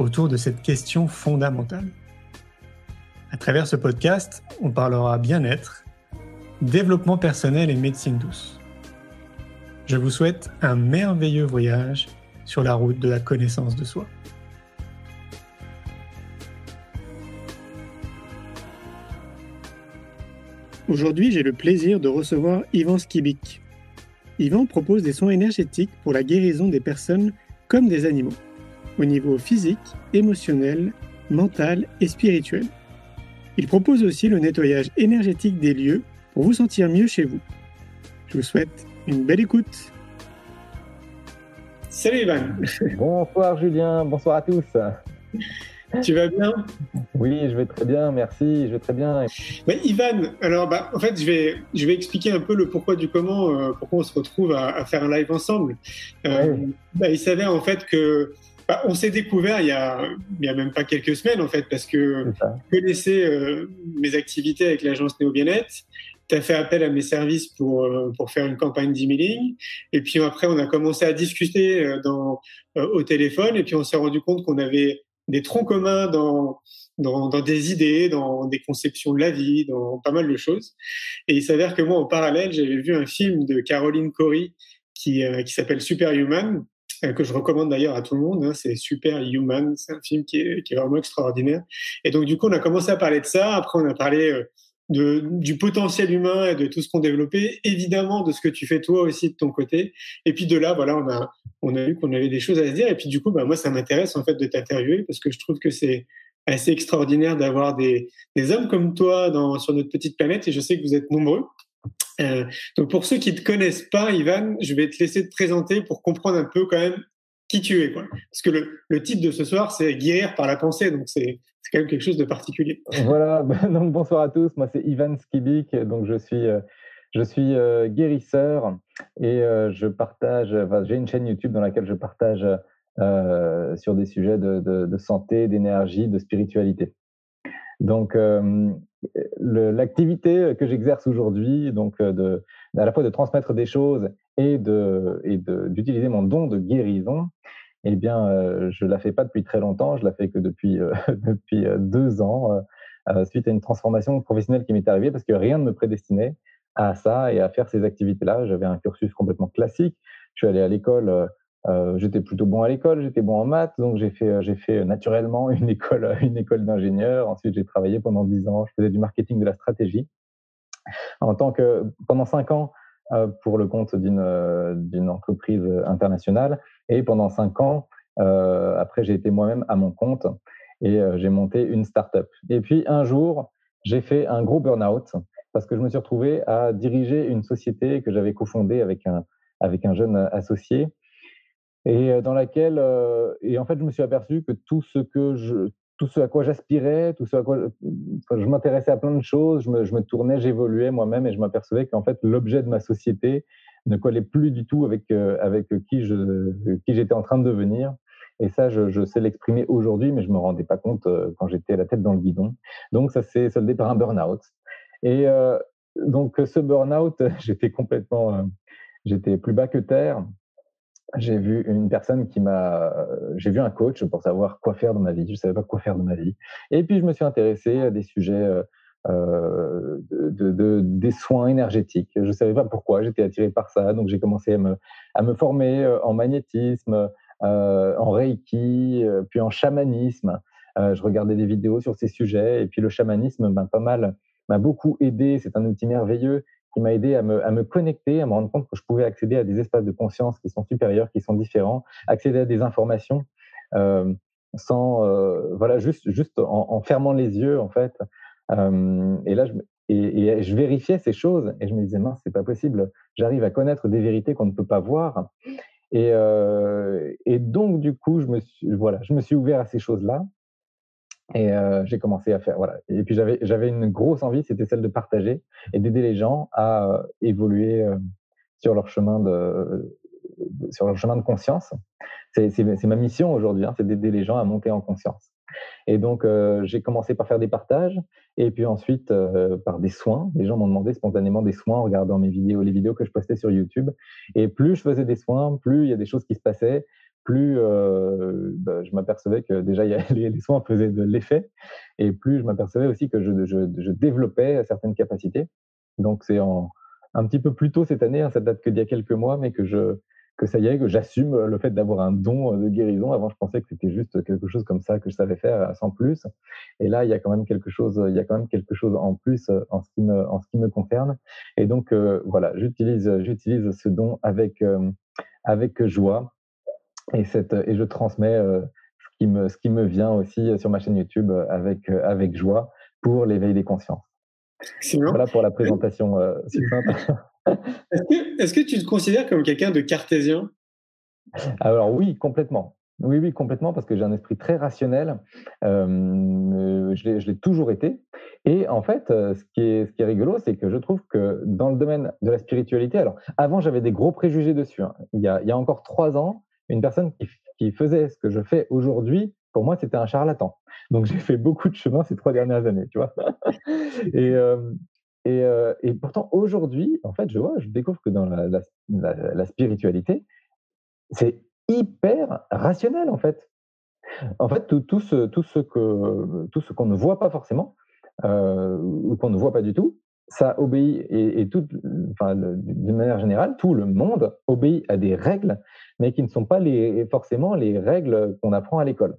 autour de cette question fondamentale. À travers ce podcast, on parlera bien-être, développement personnel et médecine douce. Je vous souhaite un merveilleux voyage sur la route de la connaissance de soi. Aujourd'hui, j'ai le plaisir de recevoir Ivan Skibik. Yvan propose des soins énergétiques pour la guérison des personnes comme des animaux, au niveau physique, émotionnel, mental et spirituel. Il propose aussi le nettoyage énergétique des lieux pour vous sentir mieux chez vous. Je vous souhaite une belle écoute. Salut Ivan. Bonsoir Julien, bonsoir à tous. Tu vas bien? Oui, je vais très bien, merci, je vais très bien. Ivan, alors bah, en fait, je vais, je vais expliquer un peu le pourquoi du comment, euh, pourquoi on se retrouve à, faire un live ensemble. Euh, bah, il s'avère en fait que bah, on s'est découvert il y, a, il y a même pas quelques semaines en fait, parce que je connaissais euh, mes activités avec l'agence Néo Bien-être. Tu as fait appel à mes services pour, euh, pour faire une campagne d'emailing. Et puis après, on a commencé à discuter euh, dans, au téléphone. Et puis on s'est rendu compte qu'on avait des troncs communs dans, dans, dans, des idées, dans des conceptions de la vie, dans pas mal de choses. Et il s'avère que moi, en parallèle, j'avais vu un film de Caroline Cory qui, qui s'appelle Superhuman, euh, que je recommande d'ailleurs à tout le monde. Hein, c'est Super Human, c'est un film qui est, qui est, vraiment extraordinaire. Et donc du coup, on a commencé à parler de ça. Après, on a parlé euh, de, du potentiel humain et de tout ce qu'on développait, évidemment de ce que tu fais toi aussi de ton côté. Et puis de là, voilà, on a, on a vu qu'on avait des choses à se dire. Et puis du coup, bah, moi, ça m'intéresse en fait de t'interviewer parce que je trouve que c'est assez extraordinaire d'avoir des, des hommes comme toi dans, sur notre petite planète. Et je sais que vous êtes nombreux. Euh, donc pour ceux qui ne te connaissent pas, Ivan, je vais te laisser te présenter pour comprendre un peu quand même qui tu es. Quoi. Parce que le, titre de ce soir, c'est Guérir par la pensée, donc c'est quand même quelque chose de particulier. Voilà, donc bonsoir à tous, moi c'est Ivan Skibik, donc je suis, euh, je suis euh, guérisseur et je partage, j'ai une chaîne YouTube dans laquelle je partage sur des sujets de santé, d'énergie, de spiritualité. Donc, l'activité que j'exerce aujourd'hui, donc euh, à la fois de transmettre des choses et d'utiliser mon don de guérison, eh bien, euh, je la fais pas depuis très longtemps. Je la fais que depuis euh, depuis deux ans, suite à une transformation professionnelle qui m'est arrivée, parce que rien ne me prédestinait à ça et à faire ces activités-là. J'avais un cursus complètement classique. Je suis allé à l'école euh, j'étais plutôt bon à l'école, j'étais bon en maths, donc j'ai fait, euh, naturellement une école, une école d'ingénieur. Ensuite, j'ai travaillé pendant dix ans, je faisais du marketing de la stratégie. En tant que, pendant cinq ans, euh, pour le compte d'une, d'une entreprise internationale. Et pendant cinq ans, après, j'ai été moi-même à mon compte et j'ai monté une start-up. Et puis, un jour, j'ai fait un gros burn-out parce que je me suis retrouvé à diriger une société que j'avais cofondée avec un, avec un jeune associé et euh, dans laquelle, euh, et en fait, je me suis aperçu que tout ce à quoi j'aspirais, tout ce à quoi je, m'intéressais à plein de choses, je me, tournais, j'évoluais moi-même et je m'apercevais qu'en fait, l'objet de ma société ne collait plus du tout avec euh, avec qui j'étais en train de devenir. Et ça, je, sais l'exprimer aujourd'hui, mais je me rendais pas compte quand j'étais la tête dans le guidon. Donc, ça s'est soldé par un burn-out. Et donc, ce burn-out, j'étais complètement, j'étais plus bas que terre j'ai vu une personne qui m'a, j'ai vu un coach pour savoir quoi faire dans ma vie. Je savais pas quoi faire de ma vie. Et puis je me suis intéressé à des sujets euh, euh de, de, des soins énergétiques. Je savais pas pourquoi. J'étais attiré par ça, donc j'ai commencé à me, à me former euh, en magnétisme, euh, en reiki, euh, puis en chamanisme. Euh, je regardais des vidéos sur ces sujets et puis le chamanisme m'a pas mal, m'a beaucoup aidé. C'est un outil merveilleux qui m'a aidé à me, à me connecter, à me rendre compte que je pouvais accéder à des espaces de conscience qui sont supérieurs, qui sont différents, accéder à des informations euh, sans, euh, voilà, juste, juste en, fermant les yeux, en fait. Euh, et là, je, et, je vérifiais ces choses et je me disais, mince, c'est pas possible. J'arrive à connaître des vérités qu'on ne peut pas voir. Et, et donc, du coup, je me suis, voilà, je me suis ouvert à ces choses-là. Et euh, j'ai commencé à faire, voilà. Et puis j'avais, j'avais une grosse envie, c'était celle de partager et d'aider les gens à euh, évoluer euh, sur leur chemin de, sur leur chemin de conscience. C'est, c'est, ma mission aujourd'hui, hein, c'est d'aider les gens à monter en conscience. Et donc j'ai commencé par faire des partages et puis ensuite par des soins. Les gens m'ont demandé spontanément des soins en regardant mes vidéos, les vidéos que je postais sur YouTube. Et plus je faisais des soins, plus il y a des choses qui se passaient plus euh, bah, je m'apercevais que déjà les, soins faisaient de l'effet, et plus je m'apercevais aussi que je, développais certaines capacités. Donc c'est un petit peu plus tôt cette année, hein, ça date que d'il y a quelques mois, mais que ça y est, que j'assume le fait d'avoir un don de guérison. Avant, je pensais que c'était juste quelque chose comme ça que je savais faire sans plus. Et là, il y a quand même quelque chose, il y a quand même quelque chose en plus en ce qui me, concerne. Et donc, euh, voilà, j'utilise, ce don euh, avec joie et, cette, et je transmets euh, ce, qui me, ce qui me vient aussi sur ma chaîne YouTube euh, avec, euh, avec joie pour l'éveil des consciences. Voilà pour la présentation Est-ce que, tu te considères comme quelqu'un de cartésien? Alors oui, complètement. Oui, oui, complètement, parce que j'ai un esprit très rationnel. Euh, je l'ai toujours été. Et en fait, ce qui est, ce qui est rigolo, c'est que je trouve que dans le domaine de la spiritualité, alors avant, j'avais des gros préjugés dessus. Hein. Il, y a, il y a encore trois ans, une personne qui, faisait ce que je fais aujourd'hui, pour moi, c'était un charlatan. Donc, j'ai fait beaucoup de chemin ces trois dernières années, tu vois. et, euh, euh, et, pourtant, aujourd'hui, en fait, je vois, je découvre que dans la, spiritualité, c'est hyper rationnel, en fait. En fait, tout, tout ce, tout ce qu'on ne voit pas forcément, euh, ou qu'on ne voit pas du tout, ça obéit, et, et tout, enfin, d'une manière générale, tout le monde obéit à des règles, mais qui ne sont pas les, forcément les règles qu'on apprend à l'école.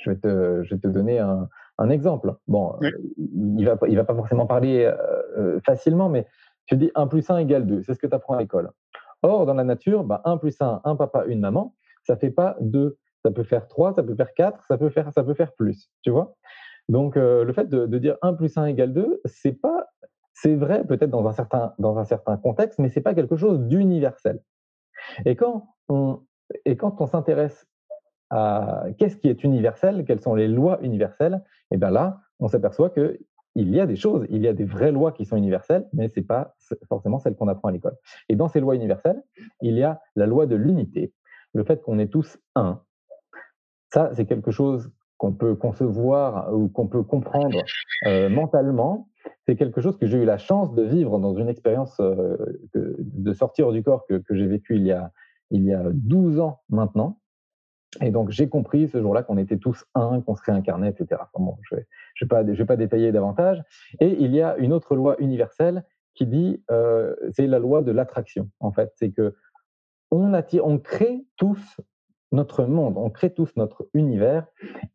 Je vais te, je vais te donner un, un exemple. Bon, il va, il va pas forcément parler euh, euh, facilement, mais tu dis 1 plus 1 égale 2, c'est ce que tu apprends à l'école. Or, dans la nature, bah, 1 plus 1, un papa, une maman, ça fait pas 2. Ça peut faire 3, ça peut faire 4, ça peut faire, ça peut faire plus, tu vois? Donc, euh, le fait de, de, dire 1 plus 1 égale 2, c'est pas c'est vrai peut-être dans un certain dans un certain contexte, mais c'est pas quelque chose d'universel. Et quand on et quand on s'intéresse à qu'est-ce qui est universel, quelles sont les lois universelles, et eh bien là, on s'aperçoit que il y a des choses, il y a des vraies lois qui sont universelles, mais c'est pas forcément celles qu'on apprend à l'école. Et dans ces lois universelles, il y a la loi de l'unité, le fait qu'on est tous un. Ça, c'est quelque chose qu'on peut concevoir ou qu'on peut comprendre euh, mentalement, c'est quelque chose que j'ai eu la chance de vivre dans une expérience euh, de sortir du corps que, j'ai vécu il y, a, il y a 12 ans maintenant. Et donc, j'ai compris ce jour-là qu'on était tous un, qu'on se réincarnait, etc. bon, je ne vais, je vais, pas, vais pas détailler davantage. Et il y a une autre loi universelle qui dit, euh, c'est la loi de l'attraction, en fait. C'est que on, attire, on crée tous notre monde, on crée tous notre univers.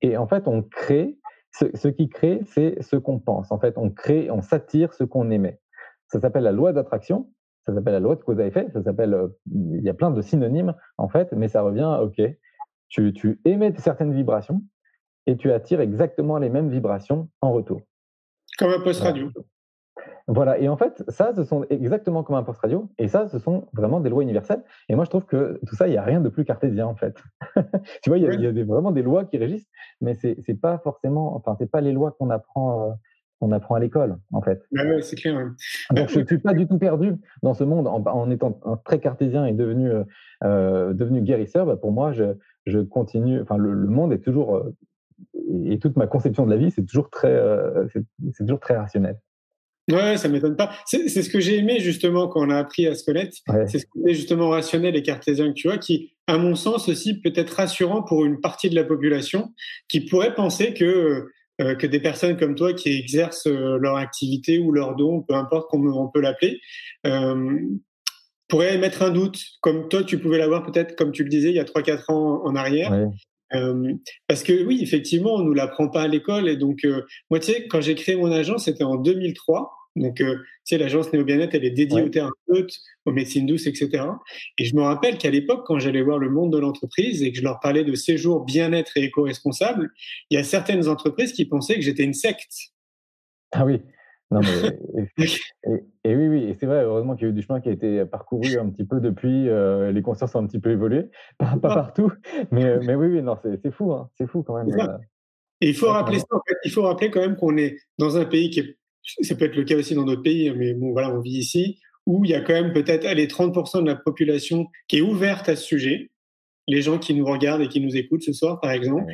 Et en fait, on crée ce, qui crée, c'est ce qu'on pense. En fait, on crée, on s'attire ce qu'on émet. Ça s'appelle la loi d'attraction, ça s'appelle la loi de cause à effet, ça s'appelle, euh, il y a plein de synonymes en fait, mais ça revient, ok, tu, tu émets certaines vibrations et tu attires exactement les mêmes vibrations en retour. Comme un post radio. Voilà, et en fait, ça, ce sont exactement comme un post radio, et ça, ce sont vraiment des lois universelles. Et moi, je trouve que tout ça, il n'y a rien de plus cartésien, en fait. tu vois, il y a, des, vraiment des lois qui régissent, mais c'est n'est pas forcément, enfin, c'est pas les lois qu'on apprend. Euh, qu'on apprend à l'école, en fait. Ouais, c'est clair. Donc, je ne suis pas du tout perdu dans ce monde en, étant très cartésien et devenu, euh, euh, devenu guérisseur. Bah, pour moi, je, je continue. Enfin, le, monde est toujours et toute ma conception de la vie, c'est toujours très, c'est toujours très rationnel. Ouais, ça m'étonne pas. C'est ce que j'ai aimé justement quand on a appris à se connaître. C'est ce côté justement rationnel et cartésien que tu vois, qui, à mon sens aussi, peut être rassurant pour une partie de la population qui pourrait penser que euh, que des personnes comme toi qui exercent euh, leur activité ou leur don, peu importe comment on peut l'appeler, euh, pourraient mettre un doute, comme toi tu pouvais l'avoir peut-être, comme tu le disais, il y a 3-4 ans en arrière. Ouais. Euh, parce que oui, effectivement, on nous l'apprend pas à l'école. Et donc, euh, moi, tu sais, quand j'ai créé mon agence, c'était en 2003. Donc, euh, tu sais, l'agence Néo Bien-être, elle est dédiée aux thérapeutes, aux médecines douces, etc. Et je me rappelle qu'à l'époque, quand j'allais voir le monde de l'entreprise et que je leur parlais de séjour bien-être et éco-responsable, il y a certaines entreprises qui pensaient que j'étais une secte. Ah oui. Non, mais, et, oui, oui, et c'est vrai, heureusement qu'il y a eu du chemin qui a été parcouru un petit peu depuis, euh, les consciences ont un petit peu évolué, pas, pas partout, mais, mais oui, oui, non, c'est fou, hein, c'est fou quand même. Euh. Et il faut rappeler ça, en fait, il faut rappeler quand même qu'on est dans un pays qui est, ça peut être le cas aussi dans d'autres pays, mais bon, voilà, on vit ici, où il y a quand même peut-être les 30% de la population qui est ouverte à ce sujet. Les gens qui nous regardent et qui nous écoutent ce soir, par exemple.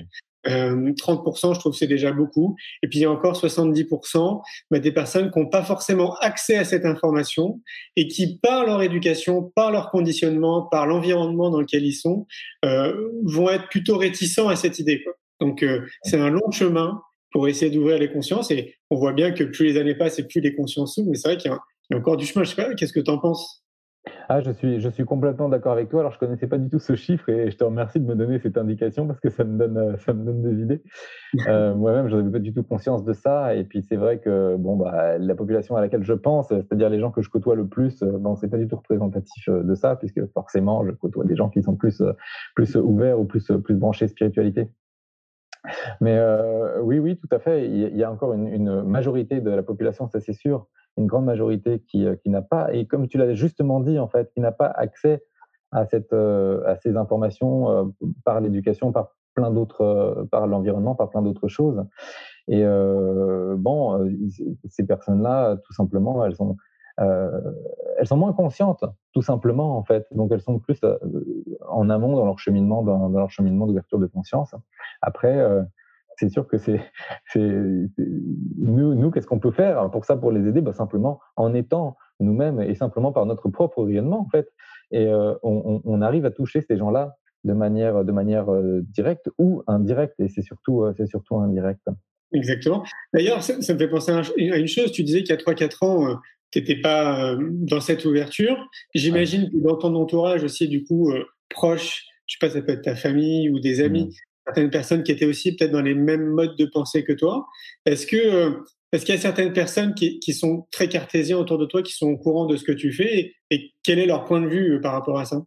Euh, 30%, je trouve c'est déjà beaucoup. Et puis il y a encore 70% bah, des personnes qui n'ont pas forcément accès à cette information et qui, par leur éducation, par leur conditionnement, par l'environnement dans lequel ils sont, euh, vont être plutôt réticents à cette idée. Quoi. Donc euh, c'est un long chemin pour essayer d'ouvrir les consciences et on voit bien que plus les années passent et plus les consciences s'ouvrent. Mais c'est vrai qu'il y, y, a encore du chemin. Je sais pas, qu'est-ce que tu en penses? Ah, je suis, je suis complètement d'accord avec toi. Alors, je connaissais pas du tout ce chiffre et je te remercie de me donner cette indication parce que ça me donne, euh, ça me donne des idées. Euh, Moi-même, je n'avais pas du tout conscience de ça. Et puis, c'est vrai que bon, bah, la population à laquelle je pense, c'est-à-dire les gens que je côtoie le plus, euh, bon, c'est pas du tout représentatif de ça puisque forcément, je côtoie des gens qui sont plus, plus ouverts ou plus, plus branchés spiritualité. Mais euh, oui, oui, tout à fait. Il y a encore une, une majorité de la population, ça c'est sûr, une grande majorité qui, euh, qui n'a pas, et comme tu l'as justement dit, en fait, qui n'a pas accès à, cette, euh, à ces informations euh, par l'éducation, par plein d'autres, par l'environnement, par plein d'autres choses. Et bon, ces personnes-là, tout simplement, elles sont, elles sont moins conscientes, tout simplement, en fait. Donc, elles sont plus en amont dans leur cheminement, dans leur cheminement d'ouverture de conscience. Après, c'est sûr que c'est nous, nous qu'est-ce qu'on peut faire pour ça, pour les aider? Bah, Simplement en étant nous-mêmes et simplement par notre propre rayonnement, en fait. Et euh, on, on, arrive à toucher ces gens-là de manière, de manière euh, directe ou indirecte, et c'est surtout, euh, c'est surtout indirect. Exactement. D'ailleurs, ça, ça, me fait penser à une chose. Tu disais qu'il y a 3-4 ans, tu n'étais pas dans cette ouverture. J'imagine que dans ton entourage aussi, du coup, proche, je sais pas, ça peut être ta famille ou des amis, mmh certaines personnes qui étaient aussi peut-être dans les mêmes modes de pensée que toi. Est-ce que euh, est-ce qu'il y a certaines personnes qui, qui, sont très cartésiens autour de toi, qui sont au courant de ce que tu fais et, quel est leur point de vue euh, par rapport à ça?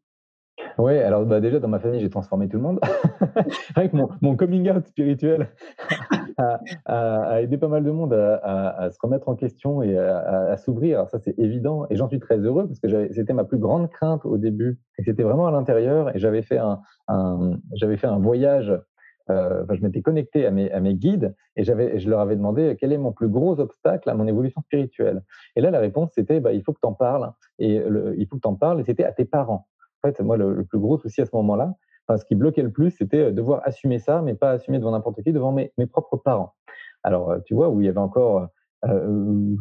Oui, alors bah déjà dans ma famille, j'ai transformé tout le monde. Avec mon, mon, coming out spirituel a, aidé pas mal de monde à, se remettre en question et à, s'ouvrir. Alors ça, c'est évident et j'en suis très heureux parce que c'était ma plus grande crainte au début. C'était vraiment à l'intérieur et j'avais fait un j'avais fait un voyage euh, je m'étais connecté à mes, guides et, je leur avais demandé quel est mon plus gros obstacle à mon évolution spirituelle? Et là, la réponse, c'était bah, il faut que tu en parles. Il faut que tu en parles, et c'était à tes parents. En fait, moi, le, plus gros souci à ce moment-là, ce qui bloquait le plus, c'était devoir assumer ça, mais pas assumer devant n'importe qui, devant mes, mes propres parents. Alors, euh, tu vois, où il y avait encore euh,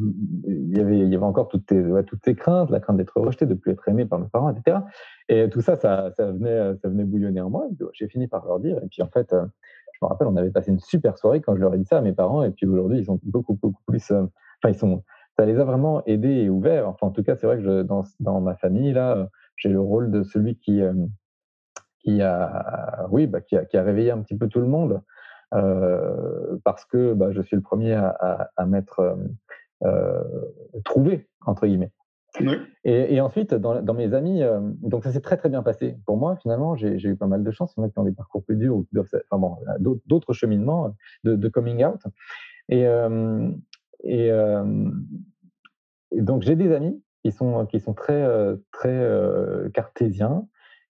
il, y avait, il y avait encore toutes, tes, craintes, la crainte d'être rejeté, de plus être aimé par mes parents, etc. Et tout ça, ça, venait, ça venait bouillonner en moi. J'ai fini par leur dire. Et puis en fait, euh, je me rappelle, on avait passé une super soirée quand je leur ai dit ça à mes parents. Et puis aujourd'hui, ils sont beaucoup, beaucoup plus. Euh, enfin, ils sont. Ça les a vraiment aidés et ouverts. Enfin, en tout cas, c'est vrai que dans, dans ma famille là, j'ai le rôle de celui qui qui a, oui, bah, qui a réveillé un petit peu tout le monde. Euh, parce que bah, je suis le premier à, à, à m'être euh, euh, trouvé, entre guillemets. Oui. Et, et, ensuite, dans, dans, mes amis, euh, donc ça s'est très très bien passé. Pour moi, finalement, j'ai eu pas mal de chance. Il y en a qui ont des parcours plus durs ou enfin bon, d'autres cheminements de, de, coming out. Et, euh, et, euh, et donc j'ai des amis qui sont qui sont très très cartésiens,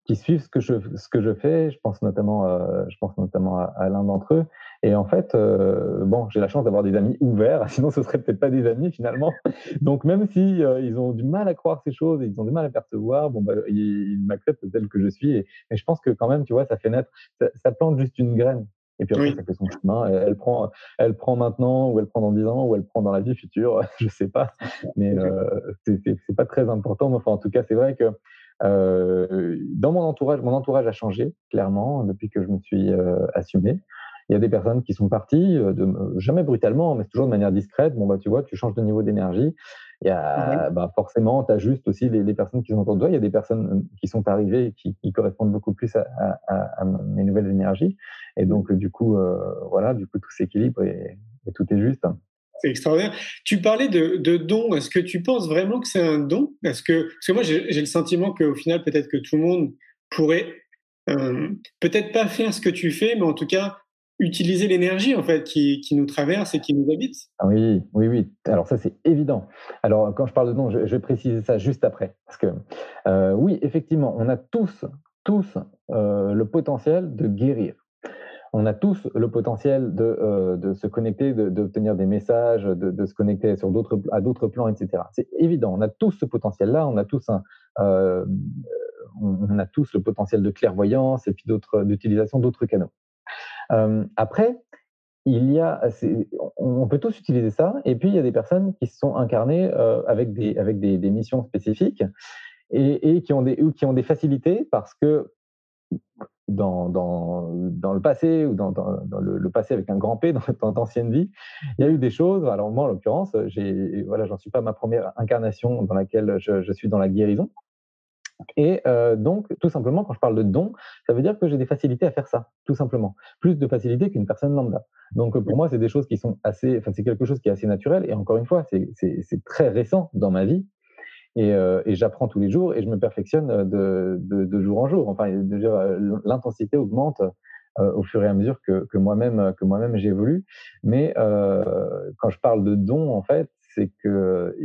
qui suivent ce que je ce que je fais. Je pense notamment euh, je pense notamment à, à l'un d'entre eux. Et en fait, euh, bon, j'ai la chance d'avoir des amis ouverts. Sinon, ce serait peut-être pas des amis finalement. Donc même si euh, ils ont du mal à croire ces choses, ils ont du mal à percevoir, bon, bah, ils, ils m'acceptent tel que je suis. Et, mais je pense que quand même, tu vois, ça fait naître, ça, ça plante juste une graine. Et puis après, oui. ça fait son chemin. Elle, elle, prend, elle prend maintenant, ou elle prend dans 10 ans, ou elle prend dans la vie future. je sais pas. Mais euh, c'est pas très important. Enfin, en tout cas, c'est vrai que euh, dans mon entourage, mon entourage a changé clairement depuis que je me suis euh, assumé. Il y a des personnes qui sont parties, euh, de, jamais brutalement, mais toujours de manière discrète. Bon bah tu vois, tu changes de niveau d'énergie. Il y a, bah, forcément, tu ajustes aussi les, les, personnes qui sont autour de toi. Il y a des personnes euh, qui sont arrivées et qui, qui correspondent beaucoup plus à, à, à, mes nouvelles énergies. Et donc du coup, euh, voilà, du coup tout s'équilibre et, et tout est juste. Extraordinaire. Tu parlais de, don. Est-ce que tu penses vraiment que c'est un don? Est-ce que, parce que moi, j'ai le sentiment qu'au final, peut-être que tout le monde pourrait euh, peut-être pas faire ce que tu fais, mais en tout cas utiliser l'énergie en fait qui, nous traverse et qui nous habite. Ah oui, oui, oui. Alors ça c'est évident. Alors quand je parle de don, je, je, vais préciser ça juste après, parce que euh, oui, effectivement, on a tous, tous euh, le potentiel de guérir. On a tous le potentiel de, euh, se connecter, d'obtenir des messages, de, se connecter sur à d'autres plans, etc. C'est évident, on a tous ce potentiel-là, on a tous euh, on, a tous le potentiel de clairvoyance et puis d'utilisation d'autres canaux. Euh, après, il y a, on peut tous utiliser ça, et puis il y a des personnes qui se sont incarnées avec des, avec des, missions spécifiques et, et, qui ont des, qui ont des facilités parce que dans, dans, dans, le passé ou dans, dans, le, passé avec un grand P, dans d'ancienne vie, il y a eu des choses. Alors moi, en l'occurrence, j'ai voilà, j'en suis pas ma première incarnation dans laquelle je, je suis dans la guérison. Et euh, donc, tout simplement, quand je parle de don, ça veut dire que j'ai des facilités à faire ça, tout simplement. Plus de facilité qu'une personne lambda. Donc, pour moi, c'est des choses qui sont assez, enfin, c'est quelque chose qui est assez naturel. Et encore une fois, c'est très récent dans ma vie. Euh, et, j'apprends tous les jours et je me perfectionne de, de, jour en jour. Enfin, l'intensité augmente euh, au fur et à mesure que, moi-même que moi-même j'évolue. Mais euh, quand je parle de don, en fait, c'est que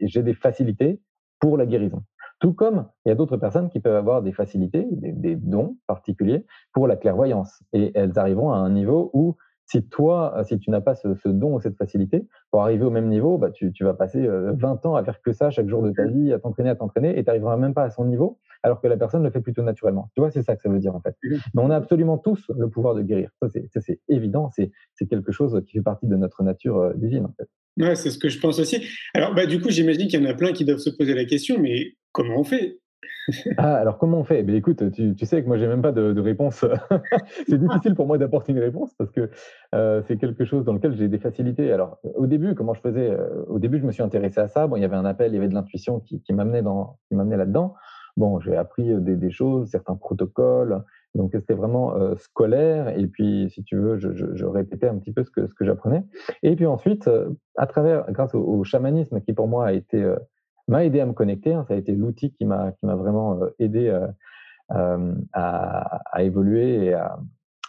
j'ai des facilités pour la guérison. Tout comme il y a d'autres personnes qui peuvent avoir des facilités, des, dons particuliers pour la clairvoyance. Et elles arriveront à un niveau où si toi, euh, si tu n'as pas ce, don ou cette facilité, pour arriver au même niveau, bah, tu, vas passer 20 euh, ans à faire que ça chaque jour de ta vie, à t'entraîner, à t'entraîner, et tu n'arriveras même pas à son niveau, alors que la personne le fait plutôt naturellement. Tu vois, c'est ça que ça veut dire en fait. Mais on a absolument tous le pouvoir de guérir. Ça, c'est évident, c'est quelque chose qui fait partie de notre nature euh, divine en fait. Ouais, c'est ce que je pense aussi. Alors, bah, du coup, j'imagine qu'il y en a plein qui doivent se poser la question, mais comment on fait? ah, alors comment on fait? Écoute, tu, sais que moi, j'ai même pas de, réponse. c'est difficile pour moi d'apporter une réponse parce que euh, c'est quelque chose dans lequel j'ai des facilités. Alors, au début, comment je faisais? Euh, Au début, je me suis intéressé à ça. Bon, il y avait un appel, il y avait de l'intuition qui, qui m'amenait là-dedans. Bon, j'ai appris euh, des, choses, certains protocoles. Donc, c'était vraiment scolaire. Et puis, si tu veux, je, répétais un petit peu ce que, ce que j'apprenais. Et puis ensuite, à travers, grâce au, chamanisme qui pour moi a été m'a aidé à me connecter. Hein. Ça a été l'outil qui m'a vraiment euh, aidé euh, euh, à, à, évoluer et à,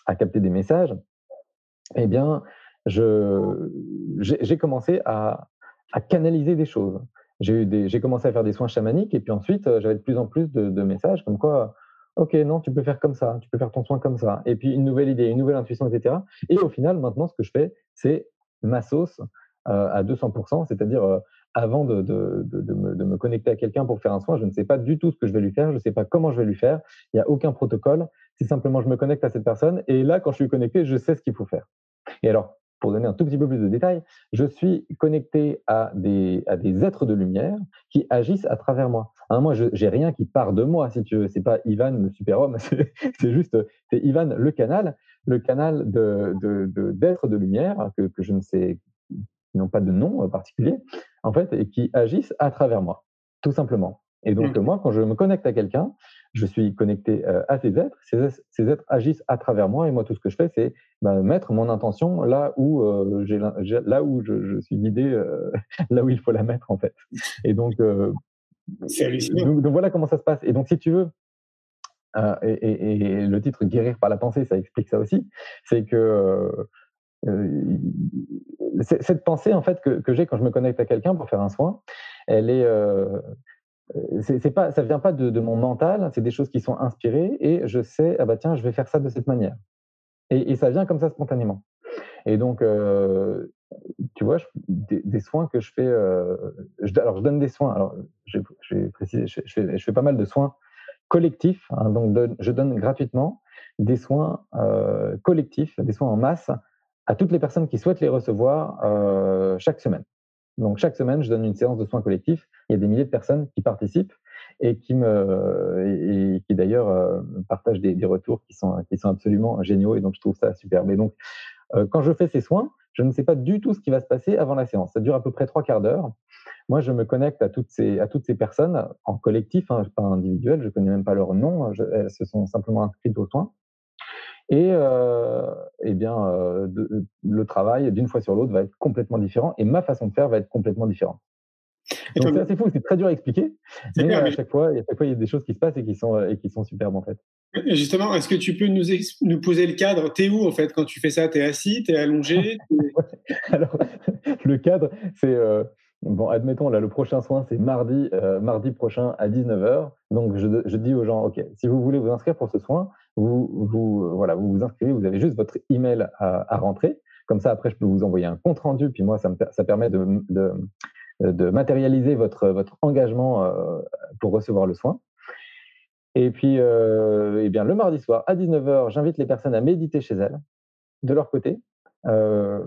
à, capter des messages. Eh bien, j'ai commencé à, à canaliser des choses. J'ai commencé à faire des soins chamaniques et puis ensuite j'avais de plus en plus de, messages comme quoi Ok, non, tu peux faire comme ça, tu peux faire ton soin comme ça. Et puis une nouvelle idée, une nouvelle intuition, etc. Et au final, maintenant, ce que je fais, c'est ma sauce à 200%, c'est-à-dire avant de, me, connecter à quelqu'un pour faire un soin, je ne sais pas du tout ce que je vais lui faire, je ne sais pas comment je vais lui faire, il n'y a aucun protocole, c'est simplement je me connecte à cette personne et là, quand je suis connecté, je sais ce qu'il faut faire. Et alors, pour donner un tout petit peu plus de détails, je suis connecté à des, êtres de lumière qui agissent à travers moi. Hein, moi, je n'ai rien qui part de moi, si tu veux. C'est pas Ivan le super-homme, c'est juste, Ivan le canal, le canal d'êtres de, de lumière que, que je ne sais qui n'ont pas de nom euh, particulier, en fait, et qui agissent à travers moi, tout simplement. Et donc, mmh. moi, quand je me connecte à quelqu'un, je suis connecté euh, à ces êtres, ces, êtres agissent à travers moi, et moi, tout ce que je fais, c'est bah, mettre mon intention là où, euh, j'ai, là où je, suis guidé, là où il faut la mettre, en fait. Et donc, c'est donc, donc, voilà comment ça se passe. Et donc, si tu veux, et, et, le titre Guérir par la pensée, ça explique ça aussi, c'est que euh, cette pensée en fait que, j'ai quand je me connecte à quelqu'un pour faire un soin, elle est, euh, c'est pas, ça vient pas de, mon mental, c'est des choses qui sont inspirées et je sais ah bah tiens je vais faire ça de cette manière et, ça vient comme ça spontanément. Et donc euh, tu vois, des, soins que je fais, alors je donne des soins. Alors je, je préciser, je, fais, pas mal de soins collectifs, hein, donc je donne gratuitement des soins collectifs, des soins en masse à toutes les personnes qui souhaitent les recevoir euh, chaque semaine. Donc chaque semaine, je donne une séance de soins collectifs. Il y a des milliers de personnes qui participent et qui me et, qui d'ailleurs euh, partagent des, retours qui sont qui sont absolument géniaux et donc je trouve ça superbe. Et donc euh, quand je fais ces soins, je ne sais pas du tout ce qui va se passer avant la séance. Ça dure à peu près trois quarts d'heure. Moi, je me connecte à toutes ces à toutes ces personnes en collectif, hein, pas individuel. Je connais même pas leur nom. Elles se sont simplement inscrites aux soins. Et euh, eh bien, euh, le travail d'une fois sur l'autre va être complètement différent et ma façon de faire va être complètement différente. Donc c'est fou, c'est très dur à expliquer, mais à chaque fois, à chaque fois, il y a des choses qui se passent et qui sont et qui sont superbes en fait. Justement, est-ce que tu peux nous, nous poser le cadre? T'es où en fait quand tu fais ça? T'es assis T'es allongé Alors, le cadre, c'est euh, bon, admettons là, le prochain soin, c'est mardi, euh, mardi prochain à 19h. Donc je, je dis aux gens, ok, si vous voulez vous inscrire pour ce soin, vous vous, voilà, vous vous inscrivez, vous avez juste votre email à, à, rentrer. Comme ça, après, je peux vous envoyer un compte rendu. Puis moi, ça, me, ça permet de, de, de, matérialiser votre, votre engagement pour recevoir le soin. Et puis, euh, eh bien, le mardi soir à 19h, j'invite les personnes à méditer chez elles, de leur côté, euh,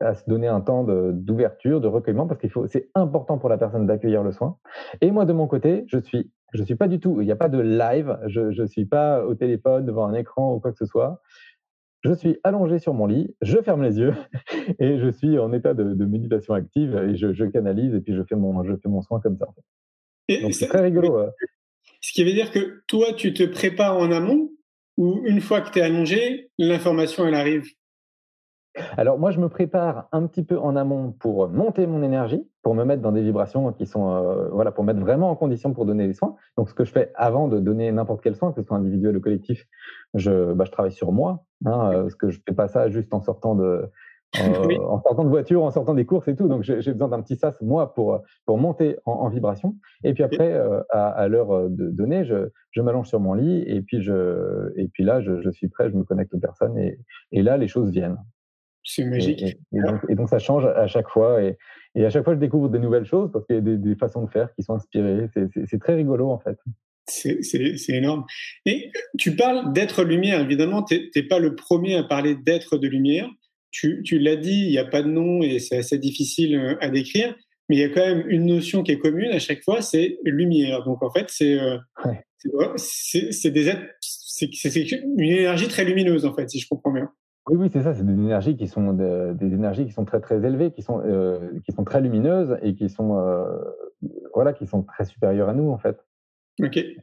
à se donner un temps d'ouverture, de, recueillement, parce qu'il faut, c'est important pour la personne d'accueillir le soin. Et moi, de mon côté, je suis, je suis pas du tout, il n'y a pas de live, je ne suis pas au téléphone devant un écran ou quoi que ce soit. Je suis allongé sur mon lit, je ferme les yeux et je suis en état de, méditation active et je, canalise et puis je fais mon, je fais mon soin comme ça. Donc c'est très rigolo. Ce qui veut dire que toi, tu te prépares en amont ou une fois que tu es allongé, l'information, elle arrive? Alors moi, je me prépare un petit peu en amont pour monter mon énergie, pour me mettre dans des vibrations qui sont, euh, voilà, pour mettre vraiment en condition pour donner les soins. Donc ce que je fais avant de donner n'importe quel soin, que ce soit individuel ou collectif, je, bah, je travaille sur moi, hein, euh, parce que je fais pas ça juste en sortant de, euh, en sortant de voiture, en sortant des courses et tout. Donc j'ai besoin d'un petit sas, moi, pour, pour monter en, vibration. Et puis après, euh, à, l'heure euh, de donner, je, je m'allonge sur mon lit et puis, je, et puis là, je, je, suis prêt, je me connecte aux personnes et, et là, les choses viennent. C'est magique. Et, donc, ça change à chaque fois. Et, à chaque fois, je découvre des nouvelles choses parce qu'il y a des, des, façons de faire qui sont inspirées. C'est très rigolo, en fait. C'est énorme. Et tu parles d'être lumière. Évidemment, tu n'es pas le premier à parler d'être de lumière tu, l'as dit, il n'y a pas de nom et c'est assez difficile euh, à décrire, mais il y a quand même une notion qui est commune à chaque fois, c'est lumière. Donc en fait, c'est euh, c'est des c'est une énergie très lumineuse en fait, si je comprends bien. Oui, oui, c'est ça. C'est des énergies qui sont des énergies qui sont très très élevées, qui sont euh, qui sont très lumineuses et qui sont voilà, qui sont très supérieures à nous en fait.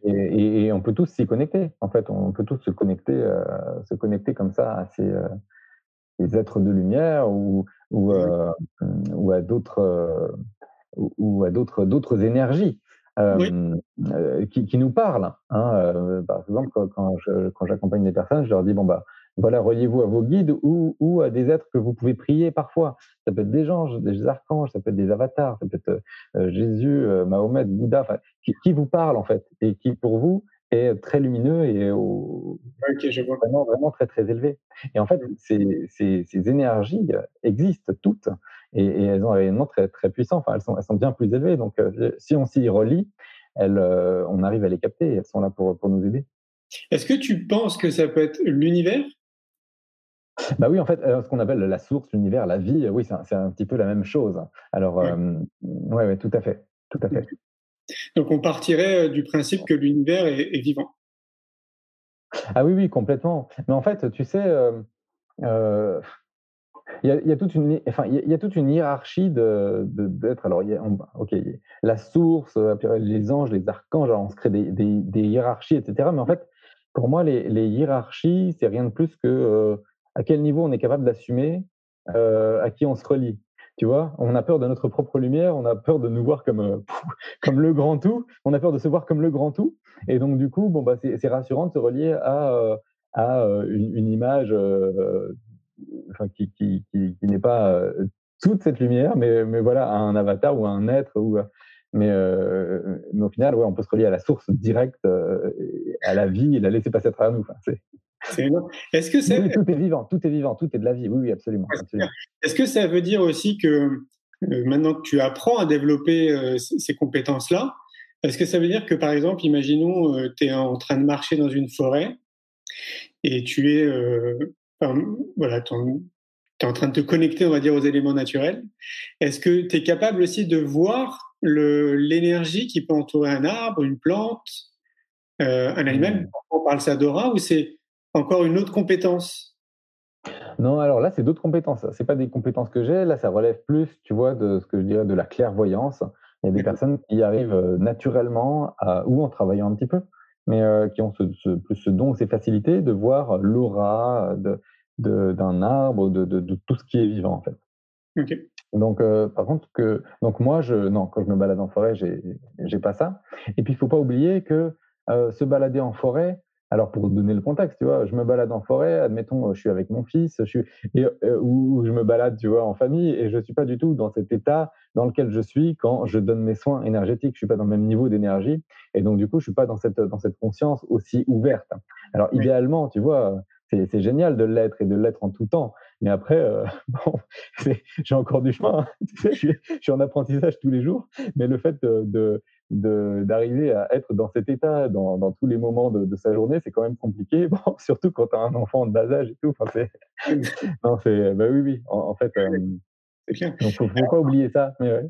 Et, et, on peut tous s'y connecter. En fait, on peut tous se connecter, se connecter comme ça à ces êtres de lumière ou, ou, euh, ou à d'autres euh, ou à d'autres d'autres énergies euh, qui, qui, nous parlent. Hein. par exemple, quand, quand j'accompagne des personnes, je leur dis bon bah voilà, reliez-vous à vos guides ou, ou, à des êtres que vous pouvez prier parfois. Ça peut être des anges, des archanges, ça peut être des avatars, ça peut être Jésus, Mahomet, Bouddha, qui, qui, vous parlent en fait et qui pour vous est très lumineux et au, Vraiment, vraiment très très élevé. Et en fait, ces, ces, ces énergies existent toutes et, et, elles ont un rayonnement très très puissant. Enfin, elles sont, elles sont bien plus élevées. Donc, euh, si on s'y relie, elles, euh, on arrive à les capter. Et elles sont là pour pour nous aider. Est-ce que tu penses que ça peut être l'univers? Bah oui, en fait, euh, ce qu'on appelle la source, l'univers, la vie, oui, c'est un, un, petit peu la même chose. Alors, ouais. ouais, ouais, tout à fait, tout à fait. Donc on partirait euh, du principe que l'univers est, vivant. Ah oui, oui, complètement. Mais en fait, tu sais, euh, euh, il y, a, toute une, enfin, il y, a toute une hiérarchie de d'être. alors, il y a, ok, la source, les anges, les archanges, on se crée des, des, hiérarchies, etc. Mais en fait, pour moi, les, les hiérarchies, c'est rien de plus que à quel niveau on est capable d'assumer, à qui on se relie. Tu vois, on a peur de notre propre lumière, on a peur de nous voir comme, euh, comme le grand tout, on a peur de se voir comme le grand tout. Et donc, du coup, bon, bah, c'est rassurant de se relier à, euh, à euh, une, image qui, qui, qui, n'est pas toute cette lumière, mais, mais voilà, un avatar ou un être. Ou, mais, mais au final, ouais, on peut se relier à la source directe, à la vie et la laisser passer à travers nous. Est-ce que tout est vivant, tout est vivant, tout est de la vie. Oui, oui, absolument. Est-ce que ça veut dire aussi que euh, maintenant que tu apprends à développer euh, ces compétences-là, est-ce que ça veut dire que par exemple, imaginons, euh, tu es en train de marcher dans une forêt et tu es, voilà, tu es en train de te connecter, on va dire, aux éléments naturels. Est-ce que tu es capable aussi de voir l'énergie qui peut entourer un arbre, une plante, un animal? Mmh. On parle ça d'aura ou c'est encore une autre compétence non, alors là, c'est d'autres compétences. C'est pas des compétences que j'ai. Là, ça relève plus, tu vois, de ce que je dirais de la clairvoyance. Il y a des personnes qui arrivent euh, naturellement ou en travaillant un petit peu, mais euh, qui ont ce, plus ce don, ces facilités de voir l'aura d'un de, d'un arbre, de, de, tout ce qui est vivant en fait. Donc, euh, par contre, que donc moi, je non, quand je me balade en forêt, j'ai pas ça. Et puis, il faut pas oublier que se balader en forêt, Alors, pour donner le contexte, tu vois, je me balade en forêt, admettons, je suis avec mon fils, je suis, euh, ou je me balade, tu vois, en famille, et je ne suis pas du tout dans cet état dans lequel je suis quand je donne mes soins énergétiques. Je ne suis pas dans le même niveau d'énergie, et donc, du coup, je ne suis pas dans cette, dans cette conscience aussi ouverte. Alors, idéalement, tu vois, c'est génial de l'être et de l'être en tout temps. Mais après, euh, bon, j'ai encore du chemin. Hein. je, suis, je, suis, en apprentissage tous les jours. Mais le fait de, d'arriver à être dans cet état dans, dans tous les moments de, de sa journée, c'est quand même compliqué. Bon, surtout quand tu as un enfant de bas âge et tout. Enfin, non, c'est, bah oui, oui. En, fait, euh, clair. Donc, faut, faut pas oublier ça. Mais ouais.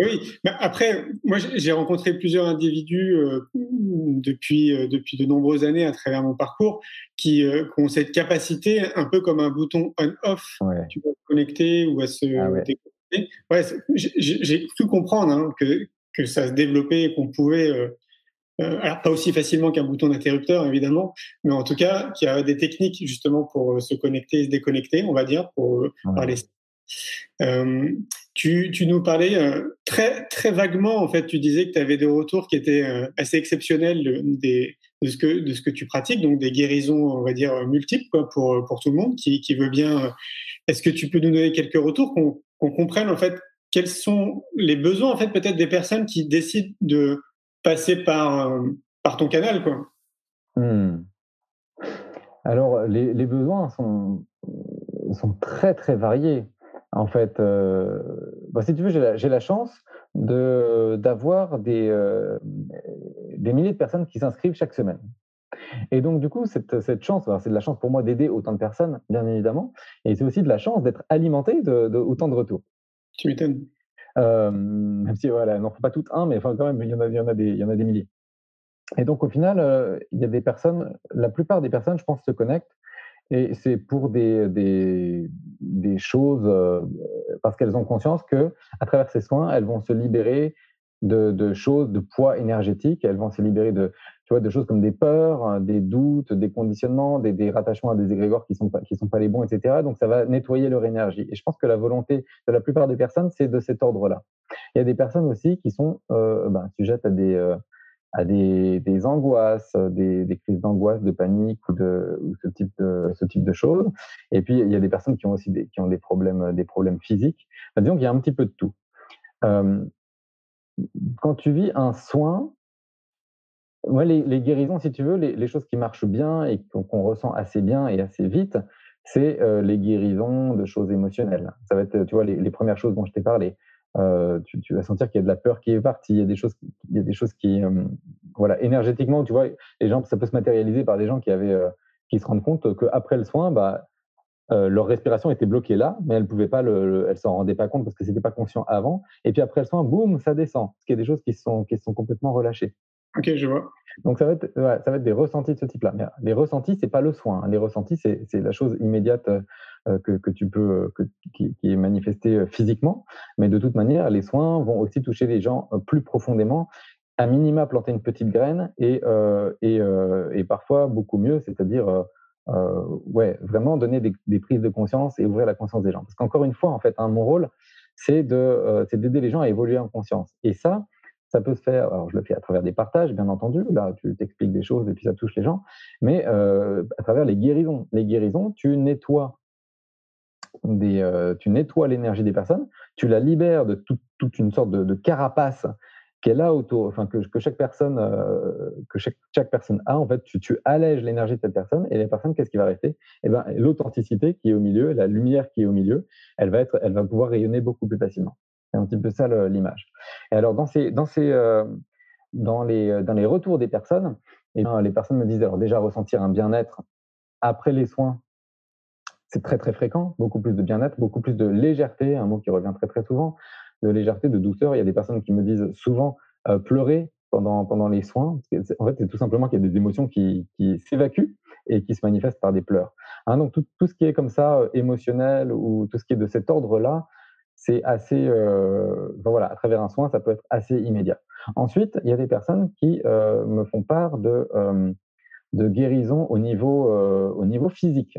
Oui, mais après, moi j'ai rencontré plusieurs individus euh, depuis, euh, depuis de nombreuses années à travers mon parcours qui, euh, qui ont cette capacité, un peu comme un bouton on-off, tu peux te connecter ou à se ah déconnecter. Ouais, j'ai cru comprendre hein, que, que ça se développait et qu'on pouvait, euh, alors pas aussi facilement qu'un bouton d'interrupteur évidemment, mais en tout cas qu'il y a des techniques justement pour se connecter et se déconnecter, on va dire, pour parler. Euh, tu, tu, nous parlais euh, très, très vaguement, en fait, tu disais que tu avais des retours qui étaient euh, assez exceptionnels de, des, de, ce que, de ce que tu pratiques, donc des guérisons, on va dire, multiples quoi, pour, pour tout le monde qui, qui veut bien. Est-ce que tu peux nous donner quelques retours, qu'on comprenne en fait quels sont les besoins, en fait, peut-être des personnes qui décident de passer par, par ton canal quoi hmm. Alors, les, besoins sont, sont très, très variés. En fait, euh, bah, si tu veux, j'ai la, la, chance d'avoir des, euh, des milliers de personnes qui s'inscrivent chaque semaine. Et donc, du coup, cette, cette chance, c'est de la chance pour moi d'aider autant de personnes, bien évidemment, et c'est aussi de la chance d'être alimenté de, autant de retours. Tu m'étonnes. Euh, même si, voilà, n'en faut pas toutes un, mais quand même, il y en a, des, milliers. Et donc, au final, euh, il y a des personnes, la plupart des personnes, je pense, se connectent et c'est pour des choses, euh, parce qu'elles ont conscience que à travers ces soins, elles vont se libérer de, de, choses, de poids énergétique. Elles vont se libérer de, tu vois, de choses comme des peurs, hein, des doutes, des conditionnements, des, rattachements à des égrégores qui qui sont pas les bons, etc. Donc ça va nettoyer leur énergie. Et je pense que la volonté de la plupart des personnes, c'est de cet ordre-là. Il y a des personnes aussi qui sont euh, ben, sujettes à des euh, angoisses, des, crises d'angoisse, de panique ou, ce, type de, choses. Et puis, il y a des personnes qui ont aussi des, qui ont des problèmes, des problèmes physiques. Enfin, disons qu'il y a un petit peu de tout. Euh, quand tu vis un soin, moi, les, guérisons, si tu veux, les, choses qui marchent bien et qu'on ressent assez bien et assez vite, c'est euh, les guérisons de choses émotionnelles. Ça va être, tu vois, les, premières choses dont je t'ai parlé. Euh, tu, vas sentir qu'il y a de la peur qui est partie, il y a des choses, il y a des choses qui, euh, voilà, énergétiquement, tu vois, les gens, ça peut se matérialiser par des gens qui avaient, qui se rendent compte qu'après le soin, bah, leur respiration était bloquée là, mais elles pouvaient pas le, s'en rendaient pas compte parce que c'était pas conscient avant. Et puis après le soin, boum, ça descend. Ce qui est des choses qui sont, qui sont complètement relâchées. Ok, je vois. Donc ça va être, des ressentis de ce type-là. Les ressentis, c'est pas le soin. Hein. Les ressentis, c'est la chose immédiate euh, que, que, tu peux, euh, qui, est manifesté euh, physiquement. Mais de toute manière, les soins vont aussi toucher les gens plus profondément. À minima, planter une petite graine et, parfois beaucoup mieux, c'est-à-dire ouais, vraiment donner des, prises de conscience et ouvrir la conscience des gens. Parce qu'encore une fois, en fait, hein, mon rôle, c'est d'aider les gens à évoluer en conscience. Et ça, ça peut se faire, alors je le fais à travers des partages, bien entendu, là tu t'expliques des choses et puis ça touche les gens, mais euh, à travers les guérisons. Les guérisons, tu nettoies, euh, tu nettoies l'énergie des personnes, tu la libères de tout, toute une sorte de, carapace qu'elle a autour, enfin que, que chaque personne, euh, que chaque, personne a, en fait, tu, tu allèges l'énergie de cette personne et la personne, qu'est-ce qui va rester? Eh ben, l'authenticité qui est au milieu, la lumière qui est au milieu, elle va être, elle va pouvoir rayonner beaucoup plus facilement. C'est un petit peu ça l'image. Et alors, dans, ces, dans, ces, euh, dans, les, euh, dans les retours des personnes, eh les personnes me disent alors déjà ressentir un bien-être après les soins, c'est très très fréquent, beaucoup plus de bien-être, beaucoup plus de légèreté, un mot qui revient très très souvent, de légèreté, de douceur. Il y a des personnes qui me disent souvent euh, pleurer pendant, pendant les soins. En fait, c'est tout simplement qu'il y a des émotions qui, qui s'évacuent et qui se manifestent par des pleurs. Hein, donc tout, tout, ce qui est comme ça émotionnel ou tout ce qui est de cet ordre-là, c'est assez, euh, voilà, à travers un soin, ça peut être assez immédiat. Ensuite, il y a des personnes qui euh, me font part de, euh, de guérison au niveau, euh, au niveau physique.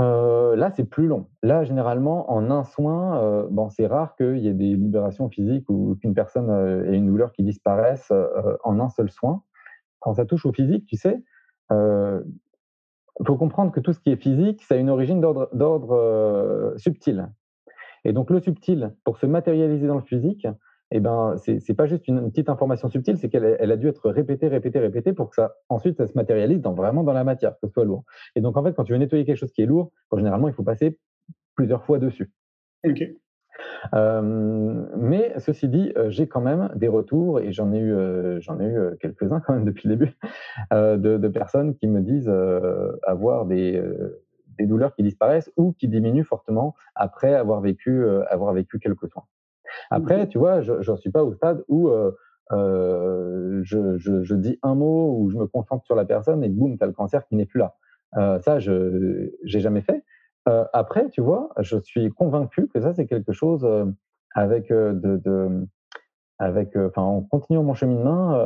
Euh, là, c'est plus long. Là, généralement, en un soin, bon, c'est rare qu'il y ait des libérations physiques ou qu'une personne ait une douleur qui disparaisse en un seul soin. quand ça touche au physique, tu sais, il faut comprendre que tout ce qui est physique, ça a une origine d'ordre subtil. Et donc le subtil, pour se matérialiser dans le physique, eh ben, c'est pas juste une, petite information subtile, c'est qu'elle elle a dû être répétée, répétée, répétée pour que ça ensuite ça se matérialise dans, vraiment dans la matière, que ce soit lourd. Et donc en fait, quand tu veux nettoyer quelque chose qui est lourd, généralement il faut passer plusieurs fois dessus. Ok. Euh, mais ceci dit, euh, j'ai quand même des retours et j'en ai eu, euh, j'en ai eu quelques-uns quand même depuis le début de, de, personnes qui me disent avoir des, des douleurs qui disparaissent ou qui diminuent fortement après avoir vécu, avoir vécu quelques soins. Après, tu vois, je n'en suis pas au stade où je, je, je, dis un mot ou je me concentre sur la personne et boum, tu as le cancer qui n'est plus là. ça, je n'ai jamais fait. Euh, après, tu vois, je suis convaincu que ça, c'est quelque chose euh, avec euh, de, de, avec, enfin, en continuant mon cheminement,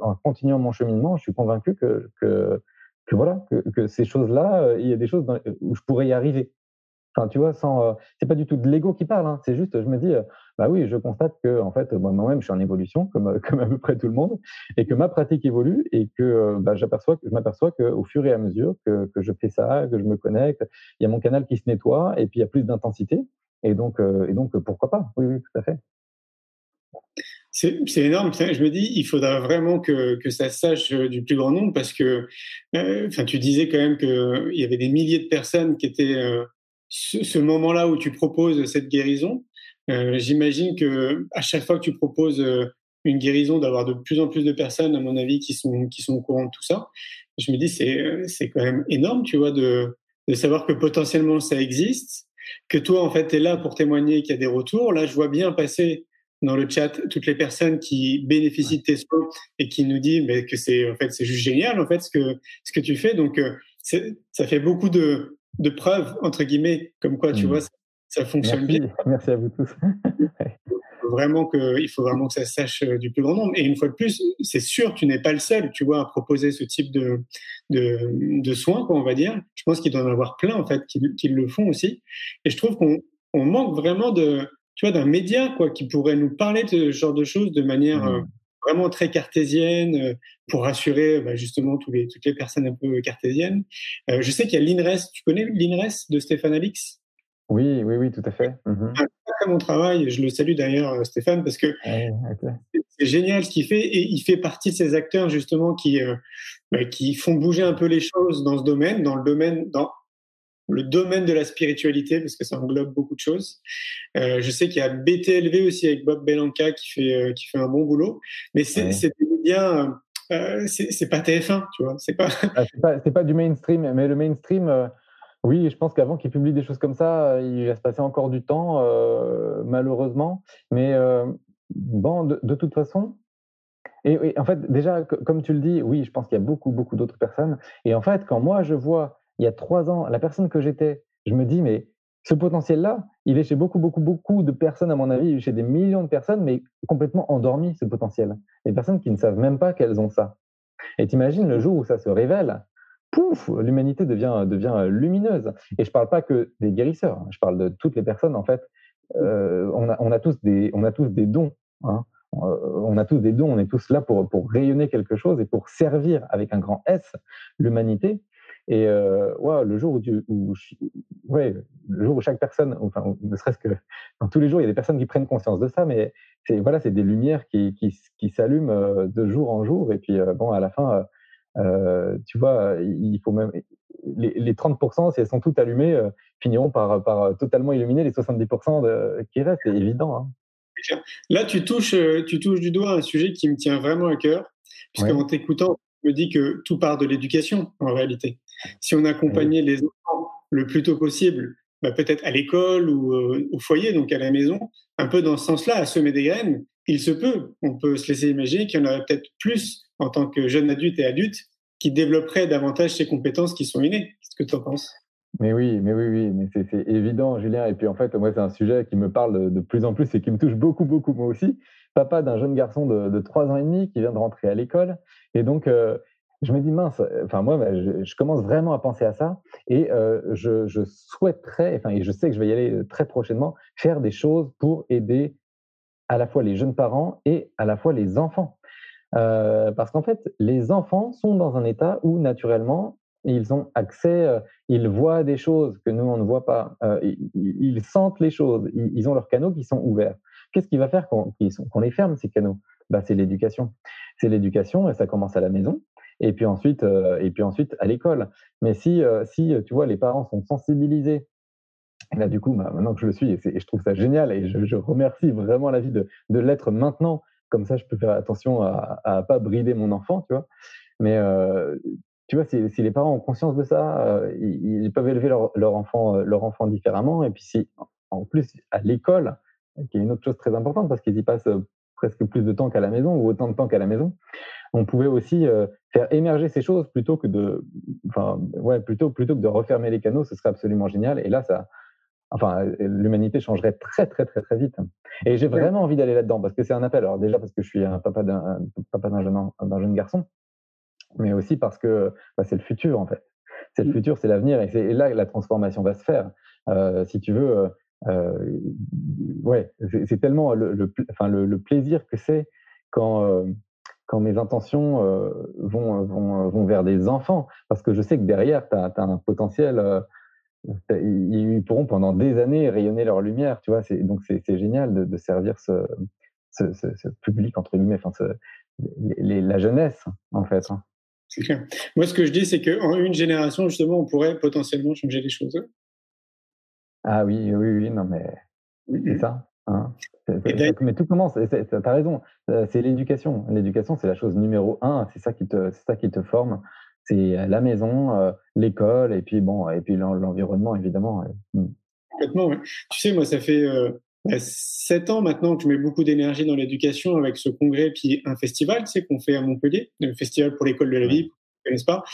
en continuant mon cheminement, je suis convaincu que, que, que voilà, que, ces choses-là, il y a des choses où je pourrais y arriver. Enfin, tu vois, sans, c'est pas du tout de l'ego qui parle. Hein, c'est juste, je me dis, bah oui, je constate que en fait, moi-même, je suis en évolution, comme, à peu près tout le monde, et que ma pratique évolue, et que bah, j'aperçois, je m'aperçois qu'au fur et à mesure que, que, je fais ça, que je me connecte, il y a mon canal qui se nettoie, et puis il y a plus d'intensité, et donc, et donc pourquoi pas? Oui, oui, tout à fait. C'est énorme. Je me dis, il faudra vraiment que, que ça sache du plus grand nombre parce que, enfin, tu disais quand même qu'il y avait des milliers de personnes qui étaient ce, moment-là où tu proposes cette guérison, euh, j'imagine que à chaque fois que tu proposes euh, une guérison, d'avoir de plus en plus de personnes, à mon avis, qui sont qui sont au courant de tout ça. Je me dis c'est euh, c'est quand même énorme, tu vois, de de savoir que potentiellement ça existe, que toi en fait tu es là pour témoigner qu'il y a des retours. Là, je vois bien passer dans le chat toutes les personnes qui bénéficient de tes soins et qui nous disent mais que c'est en fait c'est juste génial en fait ce que ce que tu fais. Donc ça fait beaucoup de de preuves, entre guillemets, comme quoi, tu mmh. vois, ça, fonctionne bien. Merci à vous tous. vraiment que, il faut vraiment que ça se sache euh, du plus grand nombre. Et une fois de plus, c'est sûr, tu n'es pas le seul, tu vois, à proposer ce type de, de, soins, quoi, on va dire. Je pense qu'il doit y en avoir plein, en fait, qui, le font aussi. Et je trouve qu'on on manque vraiment de, tu vois, d'un média, quoi, qui pourrait nous parler de ce genre de choses de manière mmh. euh, vraiment très cartésienne euh, pour rassurer bah, justement tous les, toutes les personnes un peu cartésiennes. Euh, je sais qu'il y a l'INRES. Tu connais l'INRES de Stéphane Alix? Oui, oui, oui, tout à fait. Mmh un très bon travail. Je le salue d'ailleurs, Stéphane, parce que c'est génial ce qu'il fait et il fait partie de ces acteurs justement qui bah, qui font bouger un peu les choses dans ce domaine, dans le domaine dans le domaine de la spiritualité, parce que ça englobe beaucoup de choses. Euh, je sais qu'il y a BTLV aussi avec Bob Belanca qui fait, euh, qui fait un bon boulot, mais c'est ouais. des médias, euh, c'est pas TF1, tu vois. C'est pas... Ah, pas, pas, du mainstream, mais le mainstream, euh, oui, je pense qu'avant qu'il publie des choses comme ça, il va se passer encore du temps, euh, malheureusement. Mais bon, de, de, toute façon, et, et, en fait, déjà, comme tu le dis, oui, je pense qu'il y a beaucoup, beaucoup d'autres personnes. Et en fait, quand moi, je vois il y a trois ans, la personne que j'étais, je me dis, mais ce potentiel-là, il est chez beaucoup, beaucoup, beaucoup de personnes, à mon avis, chez des millions de personnes, mais complètement endormi, ce potentiel. Des personnes qui ne savent même pas qu'elles ont ça. Et t'imagines le jour où ça se révèle, pouf, l'humanité devient, devient lumineuse. Et je parle pas que des guérisseurs, hein, je parle de toutes les personnes, en fait. Euh, on, a, on, a, tous des, on a tous des dons. Hein. Euh, on a tous des dons, on est tous là pour, pour rayonner quelque chose et pour servir avec un grand S l'humanité. Et euh, ouais, le jour où, tu, où ouais, le jour où chaque personne, enfin, ne serait-ce que tous les jours, il y a des personnes qui prennent conscience de ça, mais c'est voilà, c'est des lumières qui, qui, qui s'allument de jour en jour. Et puis bon, à la fin, euh, tu vois, il faut même les, les 30%, si elles sont toutes allumées, finiront par, par totalement illuminer les 70% de, qui restent. C'est évident. Hein. Là, tu touches, tu touches du doigt un sujet qui me tient vraiment à cœur, puisque en t'écoutant, je me dis que tout part de l'éducation en réalité. Si on accompagnait les enfants le plus tôt possible, bah, peut-être à l'école ou euh, au foyer, donc à la maison, un peu dans ce sens-là, à semer des graines, il se peut, on peut se laisser imaginer qu'il y en aurait peut-être plus en tant que jeune adulte et adulte qui développeraient davantage ces compétences qui sont innées. Qu'est-ce que tu en penses? Mais oui, mais oui, oui, mais c'est évident, Julien. Et puis en fait, moi, c'est un sujet qui me parle de plus en plus et qui me touche beaucoup, beaucoup, moi aussi. Papa d'un jeune garçon de, trois ans et demi qui vient de rentrer à l'école. Et donc, euh, je me dis mince, enfin moi, bah, je, commence vraiment à penser à ça et euh, je, je, souhaiterais, enfin et je sais que je vais y aller euh, très prochainement, faire des choses pour aider à la fois les jeunes parents et à la fois les enfants. parce qu'en fait, les enfants sont dans un état où naturellement, ils ont accès, ils voient des choses que nous, on ne voit pas, ils, sentent les choses, ils, ont leurs canaux qui sont ouverts. Qu'est-ce qui va faire qu'on les ferme, ces canaux? Bah, C'est l'éducation. C'est l'éducation et ça commence à la maison et puis ensuite, et puis ensuite à l'école. Mais si, si, tu vois, les parents sont sensibilisés là, du coup, bah, maintenant que je le suis, et, je trouve ça génial, et je, remercie vraiment la vie de, de l'être maintenant, comme ça je peux faire attention à ne pas brider mon enfant, tu vois. Mais tu vois, si, si, les parents ont conscience de ça, ils, peuvent élever leur, leur, enfant, leur enfant différemment. Et puis si, en plus, à l'école, qui est une autre chose très importante, parce qu'ils y passent presque plus de temps qu'à la maison, ou autant de temps qu'à la maison, on pouvait aussi faire émerger ces choses plutôt que de, enfin, ouais, plutôt, plutôt que de refermer les canaux, ce serait absolument génial. Et là, ça, enfin, l'humanité changerait très, très, très, très vite. Et j'ai vraiment envie d'aller là-dedans parce que c'est un appel. Alors déjà parce que je suis un papa d'un papa d'un jeune, d'un jeune garçon, mais aussi parce que bah, c'est le futur en fait. C'est le mmh. futur, c'est l'avenir, et c'est là que la transformation va se faire. Euh, si tu veux, euh, euh ouais, c'est tellement le, le, enfin, le, le plaisir que c'est quand euh, quand mes intentions euh, vont, vont, vont vers des enfants, parce que je sais que derrière, tu as, as, un potentiel ils pourront pendant des années rayonner leur lumière, tu vois. Donc c'est génial de, servir ce, ce, public entre guillemets, enfin la jeunesse en fait. Hein. C'est clair. Moi, ce que je dis, c'est qu'en une génération, justement, on pourrait potentiellement changer les choses. Ah oui, oui, oui, non, mais c'est ça. Hein. mais tout commence, tu as raison, euh, c'est l'éducation. L'éducation, c'est la chose numéro un, c'est ça, qui te, ça qui te forme c'est la maison, euh, l'école et puis bon et puis l'environnement évidemment. Mmh. Complètement. Ouais. Tu sais, moi, ça fait euh, bah, sept ans maintenant que je mets beaucoup d'énergie dans l'éducation avec ce congrès puis un festival, tu sais, qu'on fait à Montpellier, le festival pour l'école de la vie, n'est-ce pas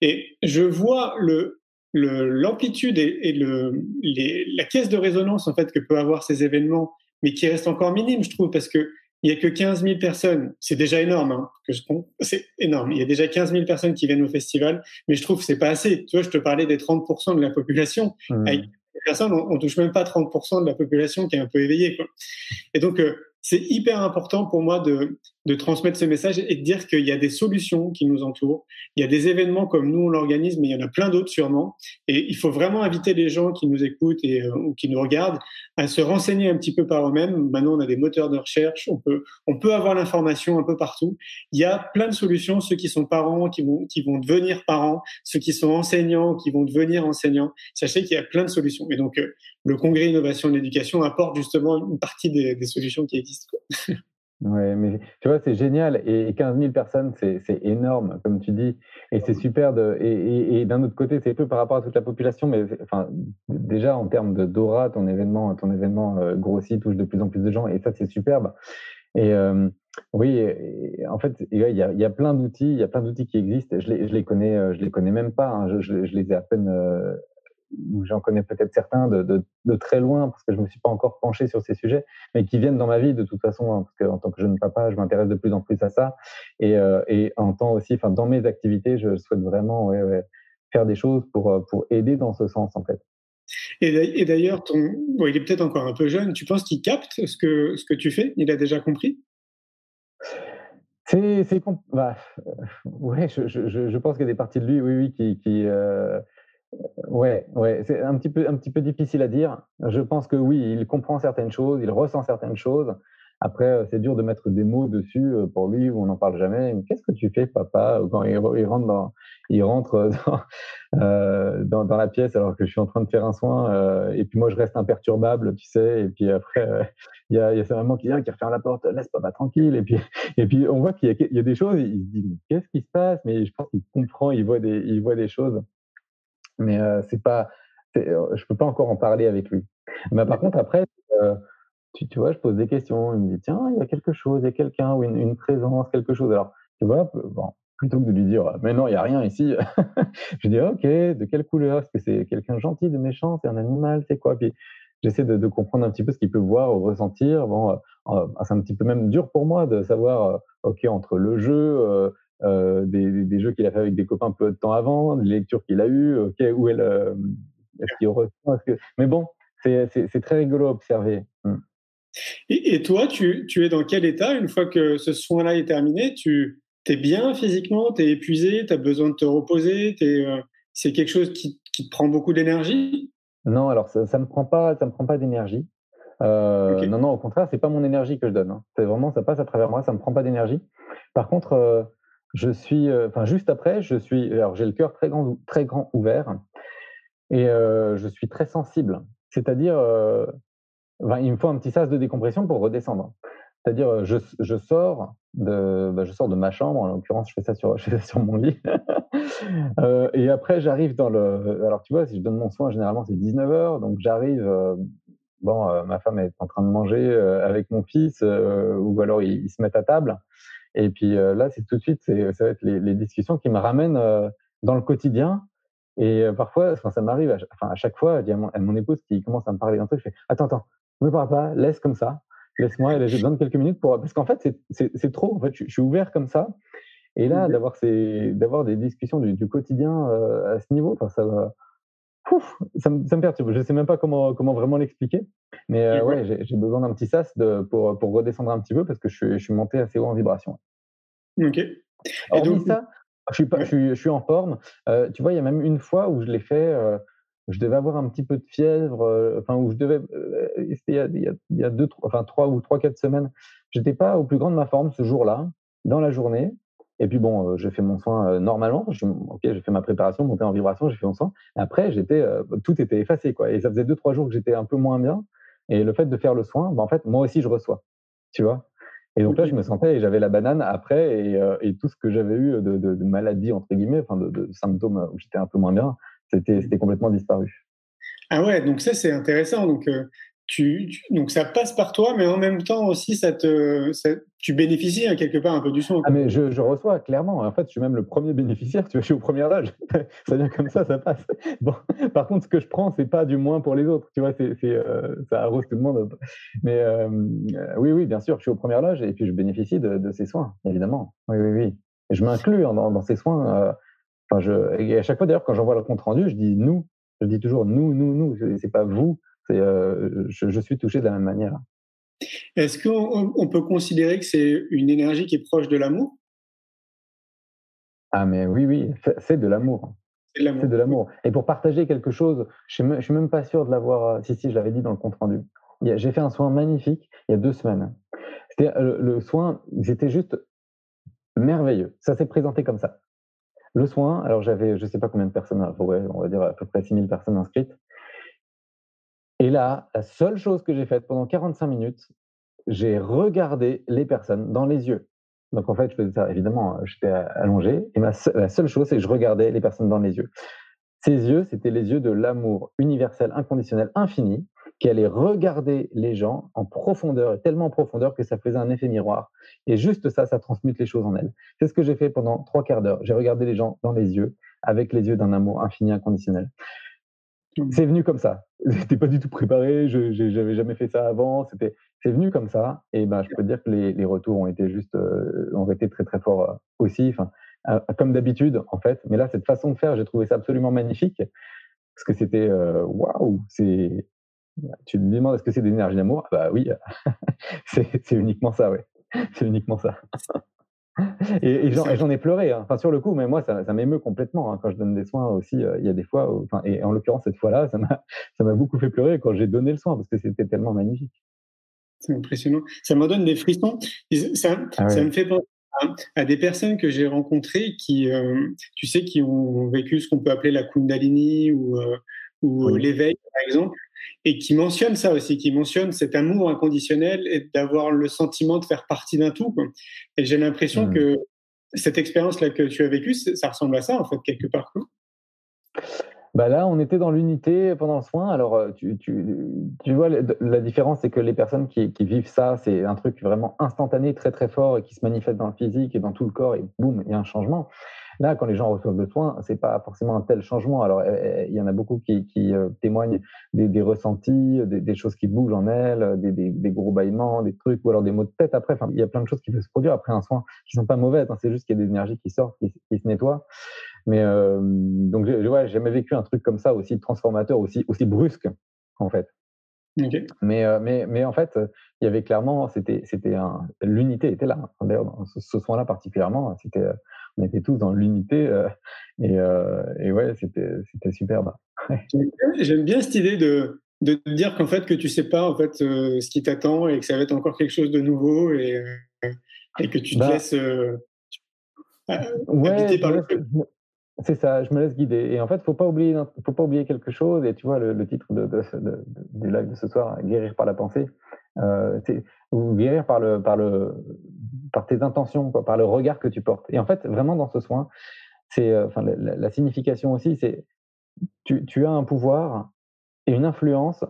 Et je vois le l'amplitude et, et le, les, la caisse de résonance en fait que peut avoir ces événements, mais qui reste encore minime, je trouve, parce que il n'y a que 15 000 personnes. C'est déjà énorme. Hein, c'est énorme. Il y a déjà 15 000 personnes qui viennent au festival, mais je trouve que c'est pas assez. Tu vois, je te parlais des 30% de la population. Mmh. Avec personnes, on, on, touche même pas 30% de la population qui est un peu éveillée. Quoi. Et donc, euh, c'est hyper important pour moi de, transmettre ce message et de dire qu'il y a des solutions qui nous entourent. Il y a des événements comme nous, on l'organise, mais il y en a plein d'autres sûrement. Et il faut vraiment inviter les gens qui nous écoutent et, euh, ou qui nous regardent à se renseigner un petit peu par eux-mêmes. Maintenant, on a des moteurs de recherche, on peut, avoir l'information un peu partout. Il y a plein de solutions, ceux qui sont parents, qui vont, devenir parents, ceux qui sont enseignants, qui vont devenir enseignants. Sachez qu'il y a plein de solutions. Et donc, euh, le congrès innovation de l'éducation apporte justement une partie des solutions qui existent. Quoi. Ouais, mais tu vois, c'est génial. Et 15 000 personnes, c'est énorme, comme tu dis. Et c'est super. De, et, et, d'un autre côté, c'est peu par rapport à toute la population, mais enfin, déjà en termes d'aura, ton événement, ton événement euh, grossit, touche de plus en plus de gens. Et ça, c'est superbe. Et euh, oui, en fait, il y a, y a, plein d'outils, il y a plein d'outils qui existent. Je les, je les connais, euh, je les connais même pas. Hein. Je, les ai à peine j'en connais peut-être certains de, de, de, très loin parce que je me suis pas encore penché sur ces sujets, mais qui viennent dans ma vie de toute façon, hein, parce qu'en tant que jeune papa, je m'intéresse de plus en plus à ça. Et, euh, et en temps aussi, enfin, dans mes activités, je souhaite vraiment ouais, ouais, faire des choses pour, euh, pour aider dans ce sens, en fait. Et d'ailleurs, ton... bon, il est peut-être encore un peu jeune. Tu penses qu'il capte ce que, ce que tu fais? Il a déjà compris? C'est, bah, euh, ouais, je, je, je pense qu'il y a des parties de lui, oui, oui, qui, qui, euh, Ouais, ouais, c'est un petit peu un petit peu difficile à dire. Je pense que oui, il comprend certaines choses, il ressent certaines choses. Après, euh, c'est dur de mettre des mots dessus euh, pour lui on n'en parle jamais. Qu'est-ce que tu fais, papa Quand il, rentre dans, il rentre dans, euh, la pièce alors que je suis en train de faire un soin euh, et puis moi je reste imperturbable, tu sais. Et puis après, il y a sa maman qui vient, qui referme la porte, laisse papa tranquille. Et puis et puis on voit qu'il y, y, a des choses. Il se dit qu'est-ce qui se passe? Mais je pense qu'il comprend, il voit des il voit des choses mais euh, c'est pas, euh, je peux pas encore en parler avec lui. Mais par contre, après, euh, tu, tu, vois, je pose des questions. Il me dit, tiens, il y a quelque chose, il y a quelqu'un ou une, présence, quelque chose. Alors, tu vois, bon, plutôt que de lui dire, mais non, il y a rien ici, je dis, ok, de quelle couleur? Est-ce que c'est quelqu'un gentil, de méchant? C'est un animal C'est quoi? Puis j'essaie de, comprendre un petit peu ce qu'il peut voir ou ressentir. Bon, c'est un petit peu même dur pour moi de savoir, ok, entre le jeu, des, des, jeux qu'il a fait avec des copains peu de temps avant, des lectures qu'il a eues, ok, où elle, euh, est-ce qu'il ressent, que... Mais bon, c'est très rigolo à observer. Hmm. Et, toi, tu, es dans quel état une fois que ce soin-là est terminé? Tu es bien physiquement? Tu es épuisé? Tu as besoin de te reposer? Euh, C'est quelque chose qui, te prend beaucoup d'énergie? Non, alors ça ne me prend pas, ça me prend pas d'énergie. Euh, non, non, au contraire, c'est pas mon énergie que je donne. Hein. C'est vraiment, ça passe à travers moi, ça me prend pas d'énergie. Par contre, euh, je suis, enfin, juste après, je suis, alors j'ai le cœur très grand, très grand ouvert et je suis très sensible. C'est-à-dire, il me faut un petit sas de décompression pour redescendre. C'est-à-dire, euh, je, je, sors de, bah, je sors de ma chambre, en l'occurrence, je fais ça sur, je fais ça sur mon lit. euh, et après, j'arrive dans le. Alors, tu vois, si je donne mon soin, généralement, c'est 19h. Donc, j'arrive. Euh, bon, euh, ma femme est en train de manger avec mon fils, ou alors ils, se mettent à table. Et puis là, c'est tout de suite, ça va être les, les, discussions qui me ramènent dans le quotidien. Et parfois, enfin, ça m'arrive, à, enfin, à chaque fois, il y a mon, mon, épouse qui commence à me parler d'un truc, je fais Attends, attends, ne me parle pas, laisse comme ça, laisse-moi, j'ai besoin de quelques minutes pour. Parce qu'en fait, c'est trop, en fait, je, suis ouvert comme ça. Et là, d'avoir d'avoir des discussions du, quotidien euh, à ce niveau, ça, ça, me, ça me perturbe. Je ne sais même pas comment, comment vraiment l'expliquer. Mais euh, ouais, j'ai besoin d'un petit sas de, pour, pour redescendre un petit peu parce que je je suis monté assez haut en vibration. Ok. Et donc, ça, je suis, pas, je, suis, je suis en forme. Euh, tu vois, il y a même une fois où je l'ai fait je devais avoir un petit peu de fièvre, euh, enfin où je devais, euh, il y a, il y a deux, enfin trois ou trois quatre semaines, j'étais pas au plus grand de ma forme ce jour-là, dans la journée. Et puis bon, euh, j'ai fait mon soin normalement. ok, j'ai fait ma préparation, monté en vibration, j'ai fait mon soin. Après, j'étais, tout était effacé quoi. Et ça faisait deux trois jours que j'étais un peu moins bien. Et le fait de faire le soin, ben, en fait, moi aussi je reçois, tu vois? Et donc là, je me sentais et j'avais la banane après et, et tout ce que j'avais eu de, maladie entre guillemets, enfin de, symptômes où j'étais un peu moins bien, c'était complètement disparu. Ah ouais, donc ça c'est intéressant. Euh, donc ça passe par toi, mais en même temps aussi tu bénéficies hein, quelque part un peu du son. Ah mais je, reçois clairement. En fait, je suis même le premier bénéficiaire. Tu vois, je suis au premier âge. ça vient comme ça, ça passe. Bon, par contre, ce que je prends, c'est pas du moins pour les autres. Tu vois, euh, ça arrose tout le monde. Mais euh, oui, oui, bien sûr, je suis au premier âge et puis je bénéficie de, ces soins, évidemment. Oui, oui, oui. Je m'inclus dans, ces soins et à chaque fois d'ailleurs, quand j'envoie le compte rendu, je dis nous. Je dis toujours nous, nous, nous. C'est pas vous. Euh, je, je, suis touché de la même manière. Est-ce qu'on on peut considérer que c'est une énergie qui est proche de l'amour? Ah, mais oui, oui, c'est de l'amour. C'est de l'amour. Et pour partager quelque chose, je ne suis même pas sûr de l'avoir. Euh, si, si, je l'avais dit dans le compte rendu. J'ai fait un soin magnifique il y a deux semaines. Le, le soin, c'était juste merveilleux. Ça s'est présenté comme ça. Le soin, alors j'avais, je ne sais pas combien de personnes, on va dire à peu près 6000 personnes inscrites. Et là, la seule chose que j'ai faite pendant 45 minutes, j'ai regardé les personnes dans les yeux. Donc en fait, je faisais ça, évidemment, j'étais allongé. Et la seule chose, c'est que je regardais les personnes dans les yeux. Ces yeux, c'était les yeux de l'amour universel, inconditionnel, infini, qui allait regarder les gens en profondeur, et tellement en profondeur que ça faisait un effet miroir. Et juste ça, ça transmute les choses en elles. C'est ce que j'ai fait pendant trois quarts d'heure. J'ai regardé les gens dans les yeux, avec les yeux d'un amour infini, inconditionnel. Mmh. C'est venu comme ça. J'étais pas du tout préparé. Je n'avais jamais fait ça avant. C'était, c'est venu comme ça. Et ben, je peux dire que les, les retours ont été juste, euh, ont été très très forts euh, aussi. Enfin, euh, comme d'habitude en fait. Mais là, cette façon de faire, j'ai trouvé ça absolument magnifique parce que c'était waouh. c'est tu me demandes est-ce que c'est de l'énergie d'amour? Bah oui, c'est uniquement ça, ouais. C'est uniquement ça. Et, j'en ai pleuré, hein. enfin sur le coup, mais moi ça, ça m'émeut complètement hein. quand je donne des soins aussi. Euh, il y a des fois, enfin, et en l'occurrence cette fois-là, ça m'a beaucoup fait pleurer quand j'ai donné le soin parce que c'était tellement magnifique. C'est impressionnant. Ça me donne des frissons. Ça, ah ça me fait penser à, des personnes que j'ai rencontrées qui, euh, tu sais, qui ont vécu ce qu'on peut appeler la Kundalini ou, euh, ou l'éveil, par exemple et qui mentionne ça aussi, qui mentionne cet amour inconditionnel et d'avoir le sentiment de faire partie d'un tout. Et j'ai l'impression mmh. que cette expérience-là que tu as vécue, ça ressemble à ça, en fait, quelque part. Bah là, on était dans l'unité pendant le soin. Alors, euh, tu, tu, tu vois, la différence, c'est que les personnes qui, qui vivent ça, c'est un truc vraiment instantané, très très fort et qui se manifeste dans le physique et dans tout le corps et boum, il y a un changement. Là, quand les gens reçoivent le soin, c'est pas forcément un tel changement. Alors, eh, eh, il y en a beaucoup qui, qui euh, témoignent des, des ressentis, des, des, choses qui bougent en elles, des, des, des, gros bâillements, des trucs, ou alors des maux de tête après. Enfin, il y a plein de choses qui peuvent se produire après un soin qui sont pas mauvaises. Hein. C'est juste qu'il y a des énergies qui sortent, qui, qui se nettoient. Mais euh, donc, j'ai ouais, jamais vécu un truc comme ça aussi transformateur, aussi aussi brusque, en fait. Mais, euh, mais, mais en fait, il y avait clairement, c'était, c'était l'unité était là. D'ailleurs, ce, ce soin-là particulièrement, c'était, on était tous dans l'unité euh, et, euh, et, ouais, c'était, c'était superbe. J'aime bien cette idée de, de dire qu'en fait que tu sais pas en fait ce qui t'attend et que ça va être encore quelque chose de nouveau et, et que tu te bah laisses ouais, par le c'est ça, je me laisse guider. Et en fait, faut pas oublier, faut pas oublier quelque chose. Et tu vois, le, titre de, de, du live de ce soir, guérir par la pensée, euh, ou guérir par le, par le, par tes intentions, quoi, par le regard que tu portes. Et en fait, vraiment dans ce soin, c'est, euh, la, signification aussi, c'est, tu, tu as un pouvoir et une influence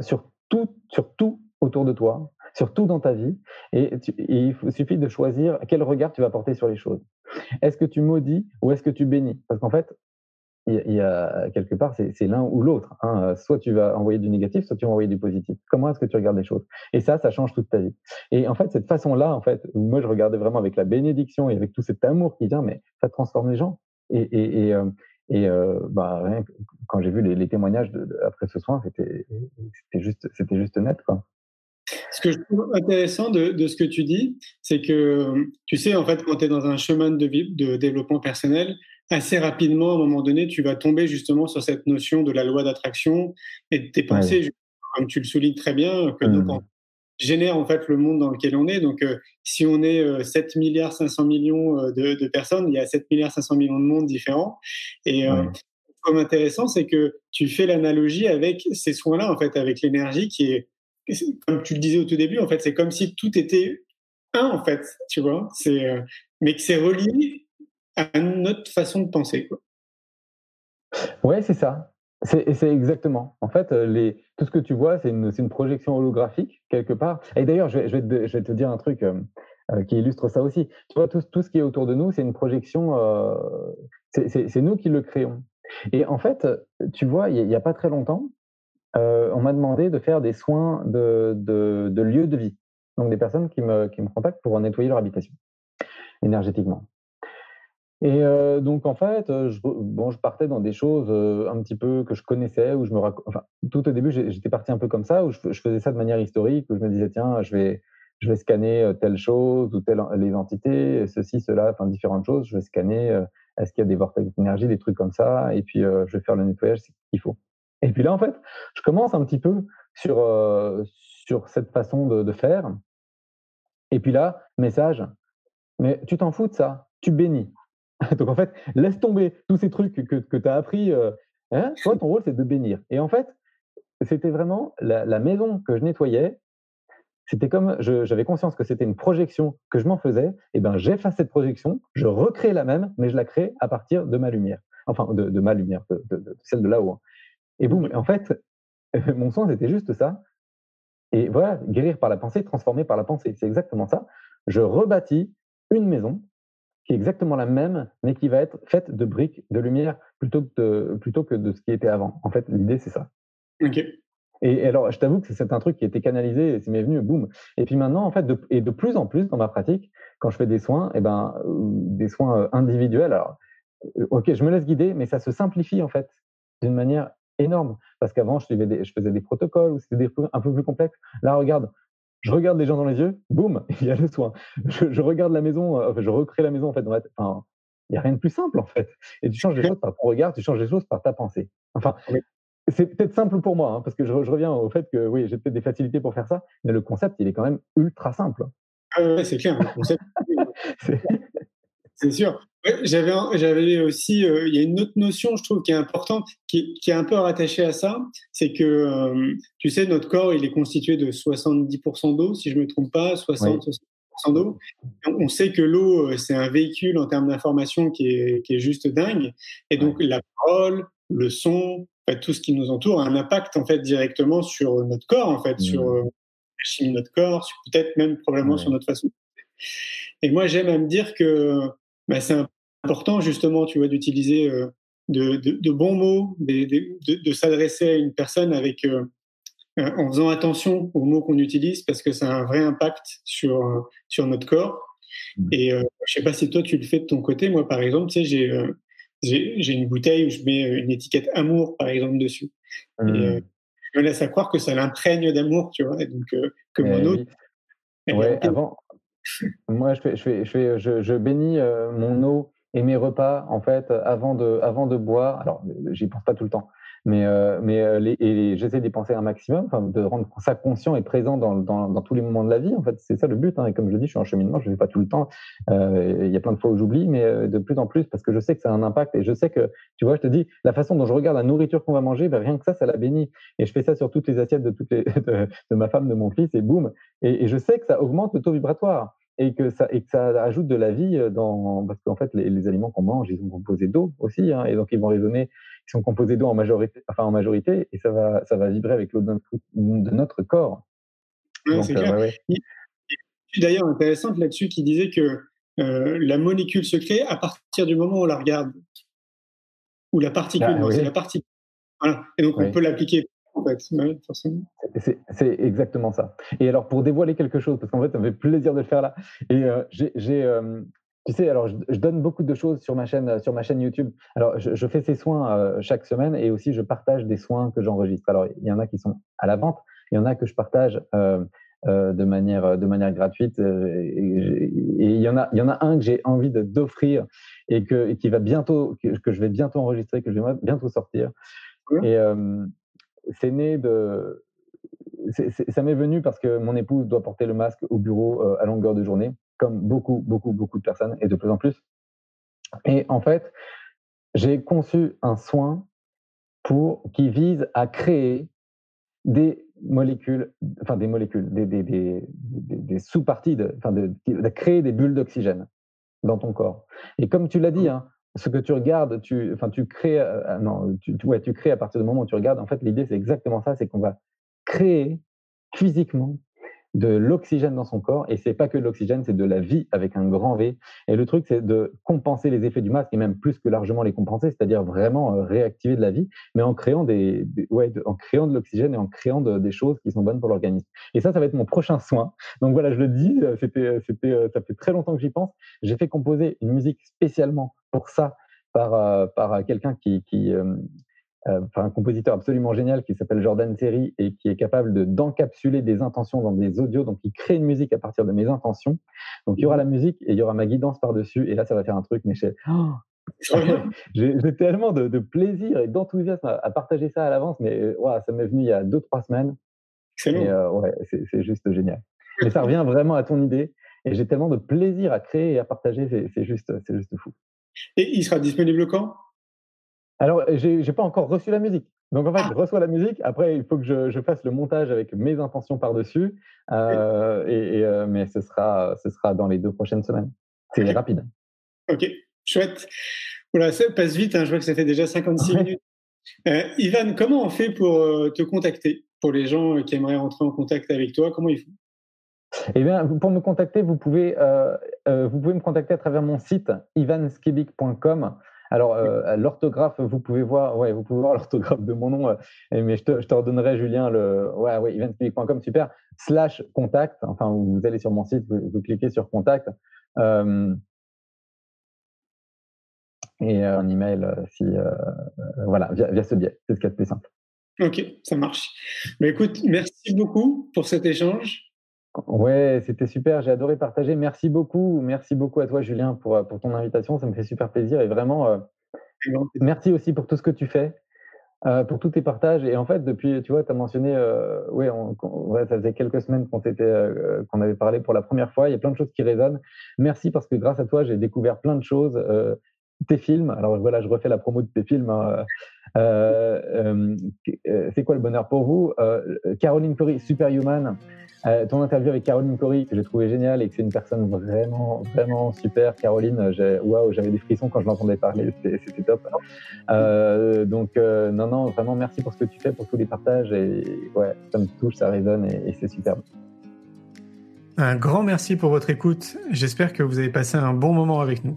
sur tout, sur tout autour de toi, sur tout dans ta vie. Et, il suffit de choisir quel regard tu vas porter sur les choses. Est-ce que tu maudis ou est-ce que tu bénis? Parce qu'en fait, il y, a quelque part, c'est l'un ou l'autre. Hein. Soit tu vas envoyer du négatif, soit tu vas envoyer du positif. Comment est-ce que tu regardes les choses? Et ça, ça change toute ta vie. Et en fait, cette façon-là, en fait, moi, je regardais vraiment avec la bénédiction et avec tout cet amour qui vient, mais ça transforme les gens. Et, et, et, euh, euh, bah, quand j'ai vu les, témoignages après ce soin, c'était juste, juste net, quoi. Ce que je trouve intéressant de, de ce que tu dis, c'est que, tu sais, en fait, quand tu es dans un chemin de, de développement personnel, assez rapidement, à un moment donné, tu vas tomber justement sur cette notion de la loi d'attraction et de tes pensées, comme tu le soulignes très bien, que mmh. nos génèrent en fait le monde dans lequel on est. Donc, euh, si on est euh, 7 milliards 500 millions euh, de, de, personnes, il y a 7 milliards 500 millions de mondes différents. Et euh, ce qui est intéressant, c'est que tu fais l'analogie avec ces soins-là, en fait, avec l'énergie qui est comme tu le disais au tout début, en fait, c'est comme si tout était un, en fait, tu vois. C'est, mais que c'est relié à notre façon de penser, quoi. Ouais, c'est ça. C'est, exactement. En fait, euh, tout ce que tu vois, c'est une, projection holographique quelque part. Et d'ailleurs, je vais, te, dire un truc euh, qui illustre ça aussi. Tu vois, tout, ce qui est autour de nous, c'est une projection. Euh, c'est, nous qui le créons. Et en fait, tu vois, il n'y a, pas très longtemps, euh, on m'a demandé de faire des soins de, lieu de vie. Donc des personnes qui me contactent pour nettoyer leur habitation énergétiquement. Et euh, donc en fait, euh, je, bon, je partais dans des choses euh, un petit peu que je connaissais, où je me enfin, tout au début, j'étais parti un peu comme ça, où je, faisais ça de manière historique, où je me disais tiens, je vais, je vais scanner telle chose ou telle les entités, ceci, cela, enfin différentes choses. Je vais scanner, est-ce qu'il y a des vortex d'énergie, des trucs comme ça, et puis je vais faire le nettoyage, c'est qu'il faut. Et puis là, en fait, je commence un petit peu sur, sur cette façon de, faire. Et puis là, message, mais tu t'en fous de ça, tu bénis. Donc en fait, laisse tomber tous ces trucs que, que tu as appris. Euh, hein, toi, ton rôle, c'est de bénir. Et en fait, c'était vraiment la, la, maison que je nettoyais. C'était comme j'avais conscience que c'était une projection que je m'en faisais. Et ben, j'efface cette projection, je recrée la même, mais je la crée à partir de ma lumière. Enfin, de, de ma lumière, de, de, celle de là-haut. Hein. Et boum, en fait, mon sens était juste ça. Et voilà, guérir par la pensée, transformer par la pensée. C'est exactement ça. Je rebâtis une maison qui est exactement la même, mais qui va être faite de briques de lumière plutôt que de, plutôt que de ce qui était avant. En fait, l'idée, c'est ça. Ok. Et, alors, je t'avoue que c'est un truc qui était canalisé et c'est m'est venu, boum. Et puis maintenant, en fait, de, et de plus en plus dans ma pratique, quand je fais des soins, et eh ben, euh, des soins euh, individuels, alors, euh, ok, je me laisse guider, mais ça se simplifie en fait d'une manière énorme. Parce qu'avant, je, je, faisais des protocoles ou c'était un peu plus complexes. Là, regarde, je regarde les gens dans les yeux, boum, il y a le soin. Je, je regarde la maison, euh, enfin, je recrée la maison en fait dans Enfin, il n'y a rien de plus simple en fait. Et tu changes les choses par ton regard, tu changes les choses par ta pensée. Enfin, c'est peut-être simple pour moi, hein, parce que je, je, reviens au fait que oui, j'ai peut-être des facilités pour faire ça, mais le concept, il est quand même ultra simple. Ah c'est clair. Le concept, c'est sûr. j'avais, j'avais aussi, euh, il y a une autre notion, je trouve, qui est importante, qui, qui est un peu rattachée à ça, c'est que, euh, tu sais, notre corps, il est constitué de 70% d'eau, si je me trompe pas, 60, oui. d'eau. On sait que l'eau, euh, c'est un véhicule en termes d'information qui est, qui est juste dingue. Et donc, la parole, le son, en fait, tout ce qui nous entoure a un impact, en fait, directement sur notre corps, en fait, mmh. sur la chimie de notre corps, peut-être même probablement sur notre façon. Et moi, j'aime à me dire que bah, c'est important justement, tu vois, d'utiliser euh, de, de, de, bons mots, de, de s'adresser à une personne avec euh, euh, en faisant attention aux mots qu'on utilise parce que ça a un vrai impact sur sur notre corps. Mmh. Et euh, je sais pas si toi tu le fais de ton côté. Moi, par exemple, tu sais, j'ai j'ai une bouteille où je mets une étiquette amour, par exemple, dessus. Mmh. Et, me laisse à croire que ça l'imprègne d'amour, tu vois, et donc que mon eau. Ouais, avant, moi, je, je, je, je, bénis mon eau et mes repas, en fait, avant de, avant de boire. Alors, j'y pense pas tout le temps, mais, euh, mais euh, les, j'essaie d'y penser un maximum, de rendre ça conscient et présent dans, dans, tous les moments de la vie. En fait, c'est ça le but. Hein. Et comme je le dis, je suis en cheminement, je ne fais pas tout le temps. Euh, il y a plein de fois où j'oublie, mais euh, de plus en plus parce que je sais que ça a un impact et je sais que, tu vois, je te dis, la façon dont je regarde la nourriture qu'on va manger, ben, rien que ça, ça la bénit. Et je fais ça sur toutes les assiettes de, toutes les, de, ma femme, de mon fils, et boum. Et je sais que ça augmente le taux vibratoire et que ça et que ça ajoute de la vie dans parce qu'en fait les, les aliments qu'on mange ils sont composés d'eau aussi hein, et donc ils vont résonner ils sont composés d'eau en majorité enfin en majorité et ça va ça va vibrer avec l'eau de, de notre, corps. Ouais, c'est. Ouais, ouais. D'ailleurs intéressante là-dessus qui disait que euh, la molécule se crée à partir du moment où on la regarde ou la particule ah, oui. c'est la particule voilà et donc on peut l'appliquer. C'est exactement ça. Et alors, pour dévoiler quelque chose, parce qu'en fait, ça me fait plaisir de le faire là, et euh, j'ai. Euh, tu sais, alors je, je, donne beaucoup de choses sur ma chaîne, sur ma chaîne YouTube. Alors, je, je fais ces soins euh, chaque semaine et aussi je partage des soins que j'enregistre. Alors, il y en a qui sont à la vente, il y en a que je partage euh, de manière de manière gratuite et, et, il y en a il y en a un que j'ai envie d'offrir et que et qui va bientôt que, que, je vais bientôt enregistrer, que je vais bientôt sortir. Et c'est né de. C est, ça m'est venu parce que mon épouse doit porter le masque au bureau euh, à longueur de journée, comme beaucoup, beaucoup, beaucoup de personnes, et de plus en plus. Et en fait, j'ai conçu un soin pour qui vise à créer des molécules, enfin des molécules, des, des, des, des sous-parties, de, enfin de, de, créer des bulles d'oxygène dans ton corps. Et comme tu l'as dit, hein, ce que tu regardes, tu, enfin, tu crées, euh, non, tu, tu, ouais, tu crées à partir du moment où tu regardes. En fait, l'idée, c'est exactement ça, c'est qu'on va créer physiquement de l'oxygène dans son corps. Et c'est pas que de l'oxygène, c'est de la vie avec un grand V. Et le truc, c'est de compenser les effets du masque et même plus que largement les compenser, c'est-à-dire vraiment euh, réactiver de la vie, mais en créant des, ouais, de, en créant de l'oxygène et en créant de, des choses qui sont bonnes pour l'organisme. Et ça, ça va être mon prochain soin. Donc voilà, je le dis, euh, euh, ça fait très longtemps que j'y pense. J'ai fait composer une musique spécialement pour ça par, par quelqu'un qui euh, euh, un compositeur absolument génial qui s'appelle Jordan Terry et qui est capable de d'encapsuler des intentions dans des audios. Donc, il crée une musique à partir de mes intentions. Donc, il y aura la musique et il y aura ma guidance par-dessus. Et là, ça va faire un truc, mais je... Oh j'ai tellement de, de, plaisir et d'enthousiasme à, à, partager ça à l'avance, mais ouais, ça m'est venu il y a deux, trois semaines. Et euh, ouais, c'est juste génial. Mais ça revient vraiment à ton idée. Et j'ai tellement de plaisir à créer et à partager, c'est juste, juste fou. Et il sera disponible quand? Alors, j'ai n'ai pas encore reçu la musique. Donc, en fait, ah. je reçois la musique. Après, il faut que je, je fasse le montage avec mes intentions par-dessus. Euh, et, et euh, mais ce sera, ce sera dans les deux prochaines semaines. C'est okay. rapide. Ok, chouette. Voilà, ça passe vite. Hein. Je vois que ça fait déjà 56 ouais. minutes. Euh, Ivan, comment on fait pour euh, te contacter? Pour les gens qui aimeraient rentrer en contact avec toi, comment ils font? Eh bien, pour me contacter, vous pouvez, euh, euh, vous pouvez me contacter à travers mon site ivanskibik.com. Alors, euh, l'orthographe, vous pouvez voir, ouais, vous pouvez voir l'orthographe de mon nom, euh, mais je te, je te redonnerai, Julien, le, ouais, ouais, super, slash contact. Enfin, vous allez sur mon site, vous, cliquez sur contact. Euh, et un email, si, voilà, via, via ce biais. C'est ce qu'il y a de plus simple. Ok, ça marche. Mais écoute, merci beaucoup pour cet échange. Ouais, c'était super. J'ai adoré partager. Merci beaucoup. Merci beaucoup à toi, Julien, pour, pour ton invitation. Ça me fait super plaisir. Et vraiment, euh, merci aussi pour tout ce que tu fais, euh, pour tous tes partages. Et en fait, depuis, tu vois, tu as mentionné, euh, ouais, on, ouais, ça faisait quelques semaines qu'on euh, qu'on avait parlé pour la première fois. Il y a plein de choses qui résonnent. Merci parce que grâce à toi, j'ai découvert plein de choses. Euh, tes films, alors voilà, je refais la promo de tes films. Hein. c'est quoi le bonheur pour vous? Caroline Curry, Superhuman. Euh, ton interview avec Caroline Cory, que j'ai trouvé génial et que c'est une personne vraiment, vraiment super. Caroline, waouh, j'avais des frissons quand je l'entendais parler, c'était top. Euh, donc, euh, non, non, vraiment merci pour ce que tu fais, pour tous les partages. Et ouais, ça me touche, ça résonne et, et c'est superbe. Un grand merci pour votre écoute. J'espère que vous avez passé un bon moment avec nous.